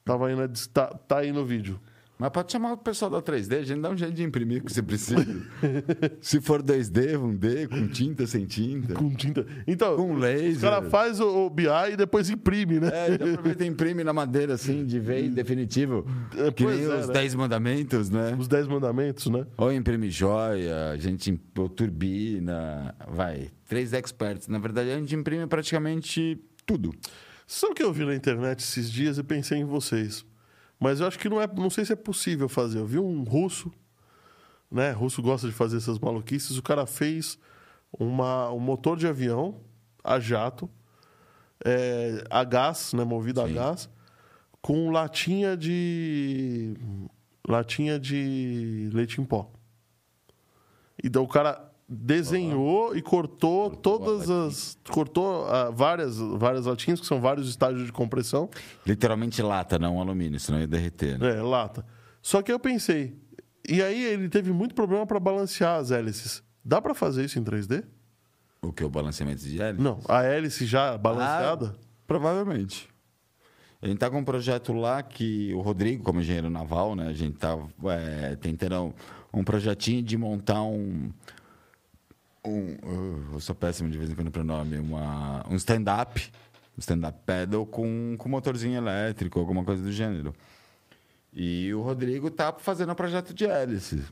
tava aí na, tá, tá aí no vídeo.
Mas pode chamar o pessoal da 3D, a gente dá um jeito de imprimir o que você precisa. Se for 2D, 1D, com tinta, sem tinta.
Com tinta. Então,
Com
o
laser.
cara faz o, o BI e depois imprime, né?
É, já aproveita e imprime na madeira, assim, de vez definitivo.
É,
Que nem
é,
os
né?
10 mandamentos, né?
Os 10 mandamentos, né?
Ou imprime joia, a gente ou turbina, vai. 3D Experts. Na verdade, a gente imprime praticamente tudo.
Sabe o que eu vi na internet esses dias e pensei em vocês? Mas eu acho que não é, não sei se é possível fazer. Eu vi um russo, né? Russo gosta de fazer essas maluquices. O cara fez uma, um motor de avião a jato, é, a gás, né? Movido a
Sim.
gás, com latinha de latinha de leite em pó. Então o cara desenhou e cortou,
Cortou
todas as cortou ah, várias várias latinhas que são vários estágios de compressão,
Literalmente lata, não alumínio, senão ia derreter. Né?
é, lata. Só que eu pensei, e aí ele teve muito problema para balancear as hélices. Dá para fazer isso em 3D?
O que? O balanceamento de hélice?
Não, a hélice já balanceada?
Ah, provavelmente. A gente tá com um projeto lá que o Rodrigo, como engenheiro naval, né? A gente tá é, tentando um projetinho de montar um. Um uh, eu sou péssimo de vez em quando para nome. Uma, um stand-up. Um stand-up pedal com, com motorzinho elétrico, alguma coisa do gênero. E o Rodrigo tá fazendo um projeto de hélice.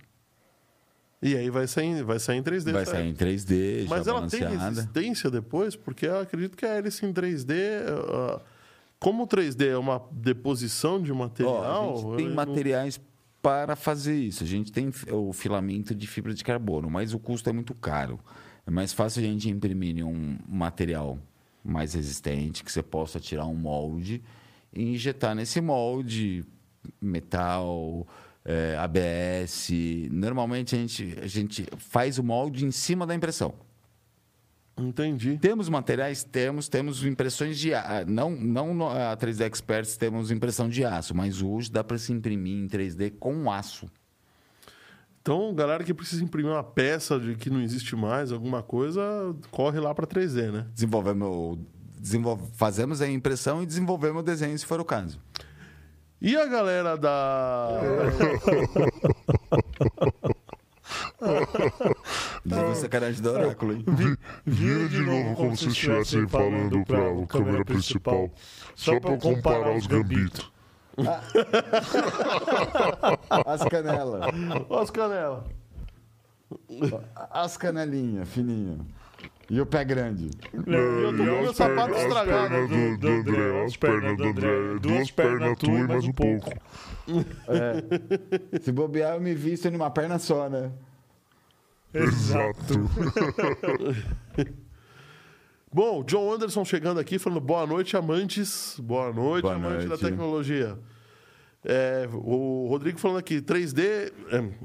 E aí vai sair, vai sair em 3D.
Vai
sabe?
sair em 3D,
Mas ela tem resistência depois, porque eu acredito que a hélice em 3D, ah, como o 3D é uma deposição de material,
gente tem
eu não-
materiais para fazer isso. A gente tem o filamento de fibra de carbono, mas o custo é muito caro. É mais fácil a gente imprimir um material mais resistente, que você possa tirar um molde e injetar nesse molde metal, é, ABS. Normalmente a gente, a gente faz o molde em cima da impressão.
Entendi.
Temos materiais? Temos. Temos impressões de aço. Não, não a 3D Experts temos impressão de aço, mas hoje dá para se imprimir em 3D com aço.
Então, galera que precisa imprimir uma peça de que não existe mais, alguma coisa, corre lá para 3D, né?
Desenvolvemos, desenvolve, fazemos a impressão e desenvolvemos o desenho, se for o caso.
E a galera da.
Você sacanagem do oráculo, hein?
Vira de novo como se estivessem falando pra a câmera principal. Só pra eu comparar os gambitos.
As canelas.
As canelas.
As canelinhas, fininhas. E o pé grande.
Eu tô com meu sapato
as
estragado.
pernas do, do André, as pernas do André. Duas pernas tuas e mais um pouco.
Se bobear, eu me visto em uma perna só, né?
Exato.
Bom, John Anderson chegando aqui falando boa noite, amantes. Boa noite,
Boa
amantes da
noite.
tecnologia. É, o Rodrigo falando aqui, 3D, é,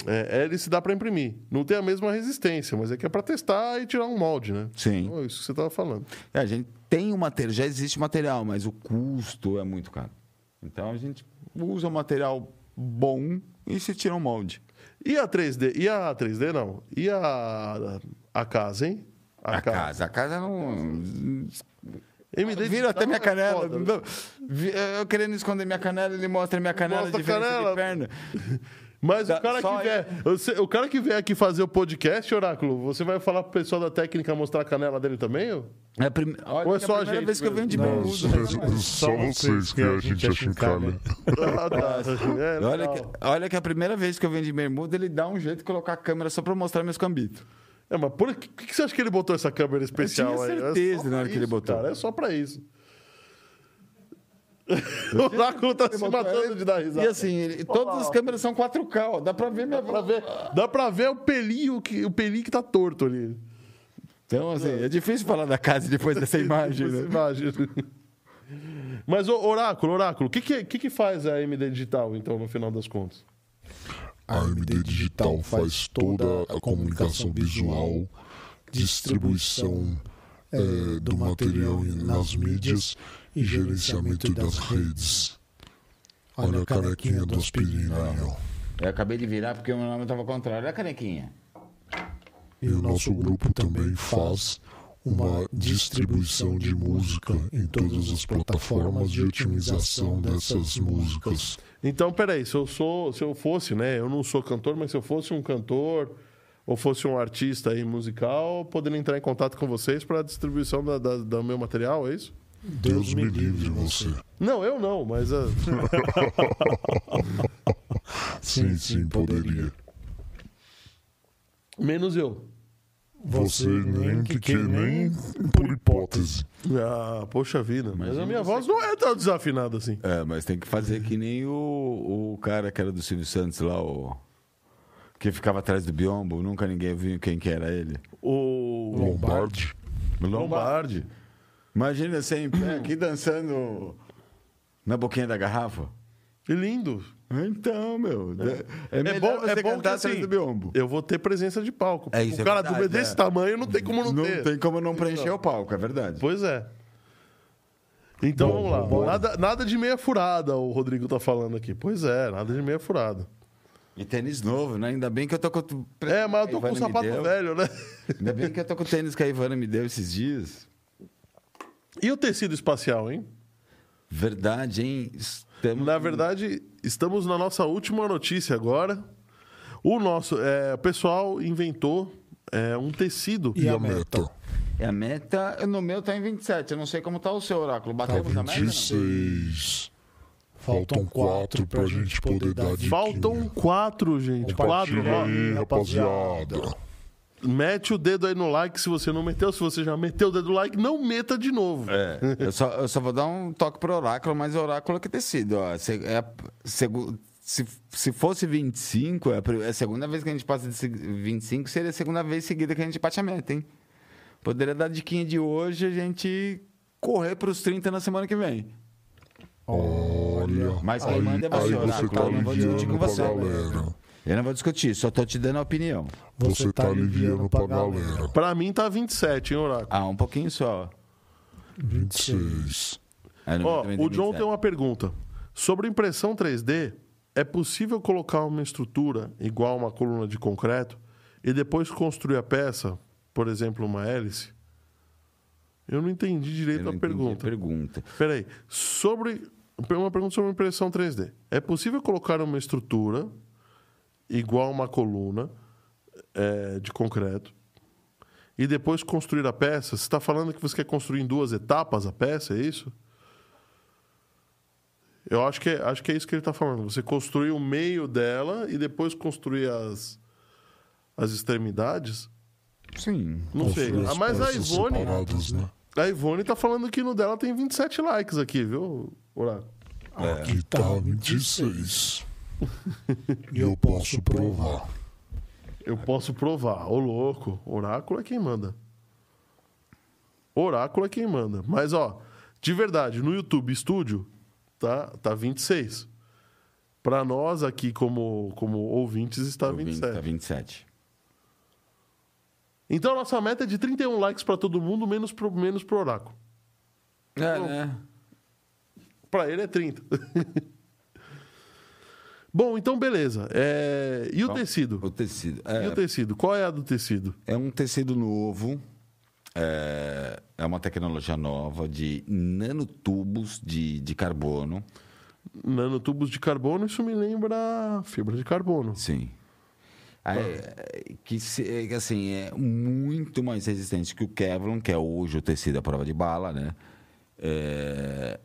é, hélice dá para imprimir. Não tem a mesma resistência, mas é que é para testar e tirar um molde, né?
Sim.
Então, é isso que você estava falando.
É, a gente tem o material, já existe material, mas o custo é muito caro. Então a gente usa um material bom e se tira um molde.
E a 3D? E a 3D não? E a, a casa, hein?
A, casa. A casa não.
MD
Vira até minha
é
canela. Eu querendo esconder minha canela, ele mostra minha canela,
Mostra a
diferença
canela.
de perna.
Mas
Dá-
o cara, que vier, você- o cara que vier aqui fazer o podcast, Oráculo, você vai falar pro pessoal da técnica mostrar a canela dele também? Ou,
É prim... Olha
Ou é
que
só
a
a
primeira
gente
vez que eu venho de bermuda.
Não, só vocês que a gente achincalha.
Ah, tá. É,
Olha que, olha que a primeira vez que eu venho de bermuda, ele dá um jeito de colocar a câmera só pra mostrar meus cambitos.
É, mas por que, que você acha que ele botou essa câmera especial
tinha
aí?
certeza
é só
na hora
pra
que ele
isso,
botou.
Cara, é só pra isso. o Oráculo tá se matando de dar risada.
E assim, ele- todas as câmeras são 4K, ó, dá pra ver minha
Dá pra ver, dá pra ver o pelinho que, o pelinho que tá torto ali.
Então, assim, é difícil falar da casa depois dessa imagem, né?
imagem. Mas, ô, Oráculo, Oráculo, o que que, que que faz a AMD Digital, então, no final das contas?
A AMD Digital faz toda a comunicação visual, distribuição eh, do material nas mídias e gerenciamento das redes. Olha a canequinha do aspirina aí, ó.
Eu acabei de virar porque o meu nome tava ao contrário. Olha a canequinha.
E o nosso grupo também faz uma distribuição de música em todas as plataformas de otimização dessas músicas.
Então, peraí, se eu sou, se eu fosse, né? Eu não sou cantor, mas se eu fosse um cantor ou fosse um artista aí musical, poderia entrar em contato com vocês para a distribuição da, da- do meu material, é isso?
Deus me livre você.
Não, eu não, mas ah,
Sim, sim, poderia.
menos eu.
Você nem que, que nem por hipótese.
Ah, poxa vida. Mas a minha
você-
voz não é tão desafinada assim.
É, mas tem que fazer que nem o, o cara que era do Silvio Santos lá, o. Que ficava atrás do biombo, nunca ninguém viu quem que era ele.
O
Lombardi.
Lombardi.
Imagina você em pé aqui dançando na boquinha da garrafa.
Que lindo.
Então, meu. É,
É
melhor
bom,
você
é bom que assim,
do biombo.
eu vou ter presença de palco.
É, isso
o
é
cara
verdade,
do desse
é.
tamanho não tem como não,
Não
ter.
tem como não preencher o palco, é verdade.
Pois é. Então
Bom,
vamos lá.
bom.
Nada, nada de meia furada, o Rodrigo tá falando aqui. Pois é, nada de meia furada.
E tênis novo, né? Ainda bem que eu tô com. o-
É, mas eu tô com sapato velho, né?
Ainda bem que eu tô com o tênis que a Ivana me deu esses dias.
E o tecido espacial, hein?
Verdade, hein? Estamos...
Na verdade, estamos na nossa última notícia agora. O nosso é, o pessoal inventou é, um tecido.
E a meta?
É a meta. No meu tá em 27. Eu não sei como tá o seu oráculo.
Tá
Batemos a meta? não?
26. Faltam quatro pra gente poder dar dica.
Faltam quatro, gente. Quatro.
Aí, rapaziada.
Mete o dedo aí no like se você não meteu. Se você já meteu o dedo no like, não meta de novo.
É, eu só, eu só vou dar um toque pro oráculo, mas o oráculo é que tecido. Ó. Se, é segu- se, se fosse 25, é a, é a segunda vez que a gente passa de se- 25, seria a segunda vez seguida que a gente bate a meta, hein? Poderia dar diquinha de hoje a gente correr pros 30 na semana que vem.
Olha,
Mas quem
aí,
manda é você,
aí você
Oráculo,
tá
eu não vou discutir com
pra
você.
galera.
Eu não vou discutir, só tô te dando a opinião.
Você tá aliviando pra galera.
Pra mim tá 27, hein, Oráculo?
Ah, um pouquinho só.
26.
É,
Ó, o John
27.
tem uma pergunta. Sobre impressão 3D, é possível colocar uma estrutura igual a uma coluna de concreto e depois construir a peça, por exemplo, uma hélice? Eu não entendi
Eu
direito
não
a
entendi
pergunta.
pergunta.
Peraí. Sobre. Uma pergunta sobre impressão 3D. É possível colocar uma estrutura igual a uma coluna é, de concreto e depois construir a peça? Você está falando que você quer construir em duas etapas a peça, é isso? Eu acho que é, acho que é isso que ele está falando. Você construir o meio dela e depois construir as, as extremidades?
Sim.
Não sei. Ah,
as
mas a Ivone.
né?
A Ivone tá falando que no dela tem 27 likes aqui, viu, Oráculo?
Aqui tá 26. E eu posso provar.
Eu posso provar. Ô, louco. Oráculo é quem manda. Oráculo é quem manda. Mas, ó, de verdade, no YouTube Studio, tá, tá 26. Pra nós aqui, como, como ouvintes, está
O 20
27.
Tá 27.
Então, nossa meta é de 31 likes pra todo mundo, menos pro, menos pro Oráculo.
É, né?
Pra ele é 30. Bom, então beleza. É, E o
Bom,
tecido?
O tecido.
E o
É,
tecido? Qual é a do tecido?
é um tecido novo. é, é uma tecnologia nova de nanotubos de, de carbono.
Nanotubos de carbono, isso me lembra fibra de carbono.
Sim. É, que, se- que, assim, é muito mais resistente que o Kevlar, que é hoje o tecido à prova de bala, né? É,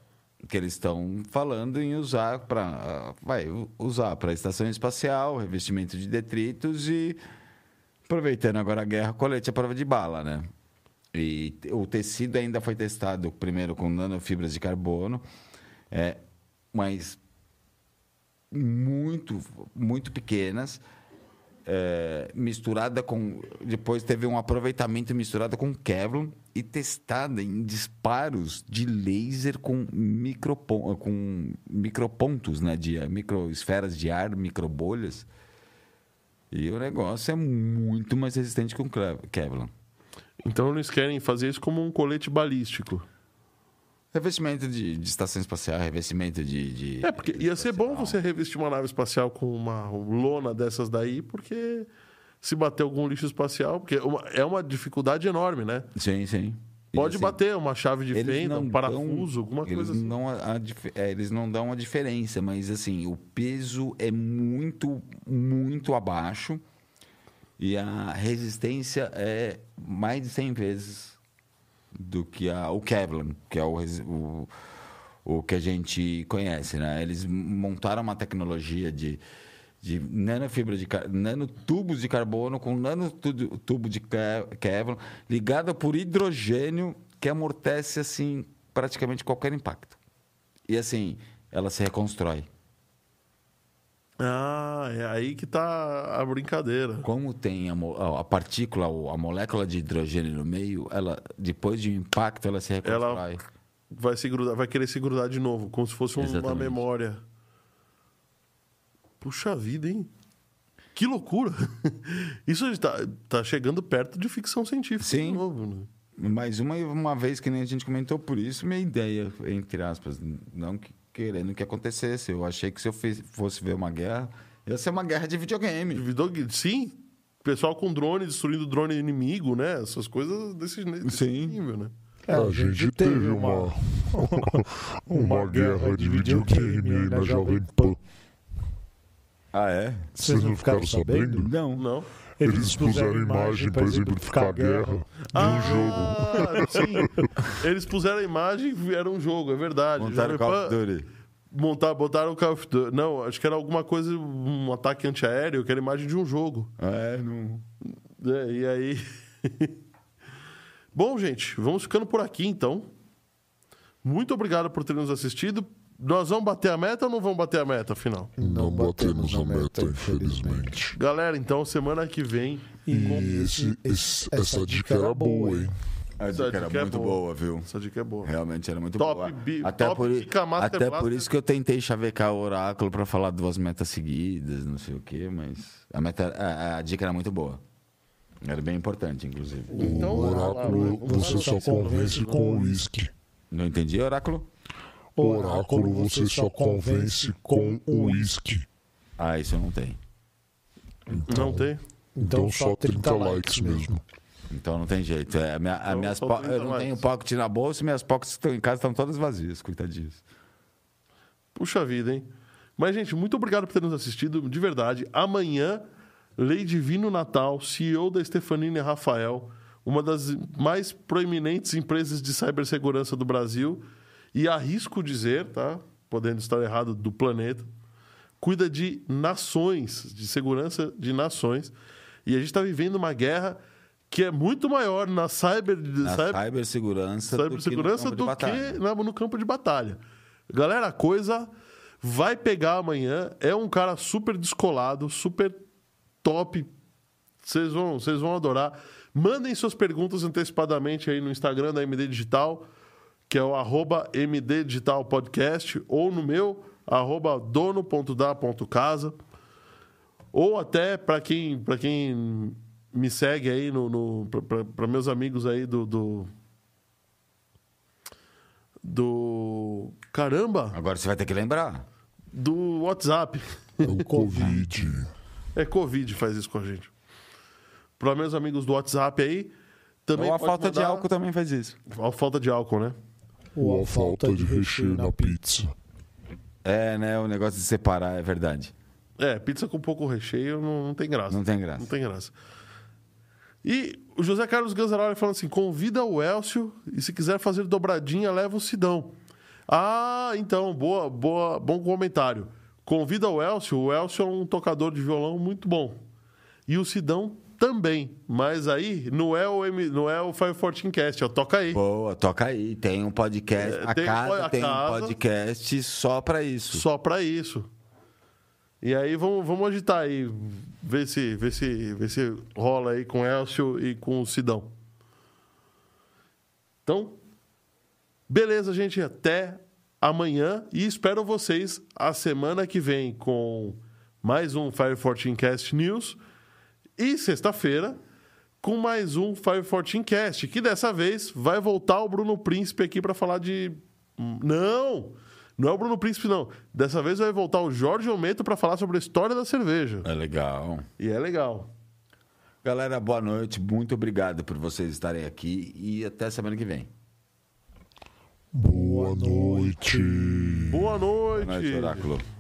que eles estão falando em usar para vai usar para estação espacial, revestimento de detritos e aproveitando agora a guerra, colete à prova de bala, né? E o tecido ainda foi testado primeiro com nanofibras de carbono, é, mas muito, muito pequenas, é, misturada com. Depois teve um aproveitamento misturado com Kevlar e testada em disparos de laser com, micropon, com micropontos, né? De microesferas de ar, microbolhas. E o negócio é muito mais resistente que Kev- Kevlar.
Então eles querem fazer isso como um colete balístico.
Revestimento de, de estação espacial, revestimento de. de-
É, porque ia ser bom você revestir uma nave espacial com uma lona dessas daí, porque se bater algum lixo espacial, porque uma- é uma dificuldade enorme, né?
Sim, sim.
Pode
assim,
bater uma chave de
Eles
fenda,
não
um parafuso,
dão-
alguma
eles
coisa assim.
Não a- a dif- é, eles não dão a diferença, mas assim, o peso é muito, muito abaixo e a resistência é mais de 100 vezes do que a, o Kevlar, que é o, o, o que a gente conhece, né? Eles montaram uma tecnologia de, de nanofibra de nanotubos de carbono com nanotubo de Ke- Kevlar ligada por hidrogênio que amortece assim praticamente qualquer impacto. E assim, ela se reconstrói.
Ah, é aí que tá a brincadeira.
Como tem a, a partícula, a molécula de hidrogênio no meio, ela depois de um impacto ela se reconstrói.
Vai, se grudar, vai querer se grudar de novo, como se fosse um- uma memória. Puxa vida, hein? Que loucura! Isso está tá chegando perto de ficção científica
Sim.
de novo. Né?
Mas uma, uma vez que nem a gente comentou, por isso minha ideia, entre aspas, não que- querendo que acontecesse. Eu achei que se eu fosse ver uma guerra, ia ser uma guerra de videogame.
Videogame- Sim, pessoal com drone destruindo drone inimigo, né? Essas coisas desse, desse
Sim.
nível, né?
É, a gente teve uma, uma guerra de videogame aí na Jovem Pan.
Ah, é?
Vocês não ficaram sabendo?
Não.
Não.
Eles puseram imagem para exemplificar a guerra de um jogo.
Ah, sim. Eles puseram a imagem e era um jogo, é verdade.
Montaram Call of Duty.
montar, botaram o Call of Duty. Não, acho que era alguma coisa, um ataque antiaéreo, que era a imagem de um jogo.
Ah, é, não.
É, e aí. Bom, gente, vamos ficando por aqui então. Muito obrigado por ter nos assistido. Nós vamos bater a meta ou não vamos bater a meta, afinal?
Não batemos a meta, infelizmente.
Galera, então, semana que vem.
E esse, esse- essa dica era boa, hein?
A
Essa
dica era
dica é
muito
boa.
boa, viu?
Essa dica é boa.
Realmente era muito
Top
boa.
bi-
até
top
por, até por isso que eu tentei chavecar o oráculo para falar duas metas seguidas, não sei o quê, mas a, meta, a, a dica era muito boa. Era bem importante, inclusive.
Então,
O oráculo você só convence com o uísque.
Não entendi, oráculo?
O oráculo você só convence com o uísque.
Ah, isso eu não tenho.
Não tem?
Então só 30 likes mesmo.
Então não tem jeito. É, a minha, a
Então,
minhas po-
30
eu não tenho pocket na bolsa e minhas pockets que estão em casa estão todas vazias, coitadinhos.
Puxa vida, hein? Mas, gente, muito obrigado por ter nos assistido, de verdade. Amanhã, Lei Divino Natal, CEO da Stefanini Rafael, uma das mais proeminentes empresas de cibersegurança do Brasil, e arrisco dizer, tá? Podendo estar errado, do planeta, cuida de nações, de segurança de nações. E a gente está vivendo uma guerra que é muito maior na cyber,
Na
cyber
cibersegurança,
cibersegurança
do
do
que, no campo de
que na- no campo de batalha. Galera, a coisa vai pegar amanhã. É um cara super descolado, super top. Vocês vão, vocês vão adorar. Mandem suas perguntas antecipadamente aí no Instagram da MD Digital, que é o arroba MD Digital Podcast, ou no meu, arroba dono.da.casa. Ou até para quem, pra quem me segue aí no, no para meus amigos aí do, do do caramba,
Agora você vai ter que lembrar.
do WhatsApp.
É o Covid.
É Covid faz isso com a gente. Para meus amigos do WhatsApp aí, Também
Ou a
pode
falta de
mandar-
álcool também faz isso.
A falta de álcool, né?
Ou a falta de recheio na pizza.
É, né? O negócio de separar, é verdade.
É, pizza com pouco recheio não, não tem graça.
Não tem graça.
Não tem graça. E o José Carlos Ganzaroli falando assim: convida o Elcio e se quiser fazer dobradinha, leva o Sidão. Ah, então, boa, boa, bom comentário. Convida o Elcio. O Elcio é um tocador de violão muito bom. E o Sidão também. Mas aí não é o, M, não é o 514 Cast, é o Toca aí.
Boa, toca aí. Tem um podcast.
É,
a
tem-
casa
a
tem
casa-
um podcast só pra isso.
Só pra isso. E aí vamos, vamos agitar aí, ver se, ver, se, ver se rola aí com o Elcio e com o Sidão. Então, beleza, gente. Até amanhã e espero vocês a semana que vem com mais um Fire 14 Cast News e sexta-feira com mais um Fire 14 Cast, que dessa vez vai voltar o Bruno Príncipe aqui para falar de não, não é o Bruno Príncipe não. Dessa vez vai voltar o Jorge Ometo para falar sobre a história da cerveja.
É legal.
E é legal.
Galera, boa noite. Muito obrigado por vocês estarem aqui e até semana que vem.
Boa noite.
Boa noite.
Boa noite, Oráculo.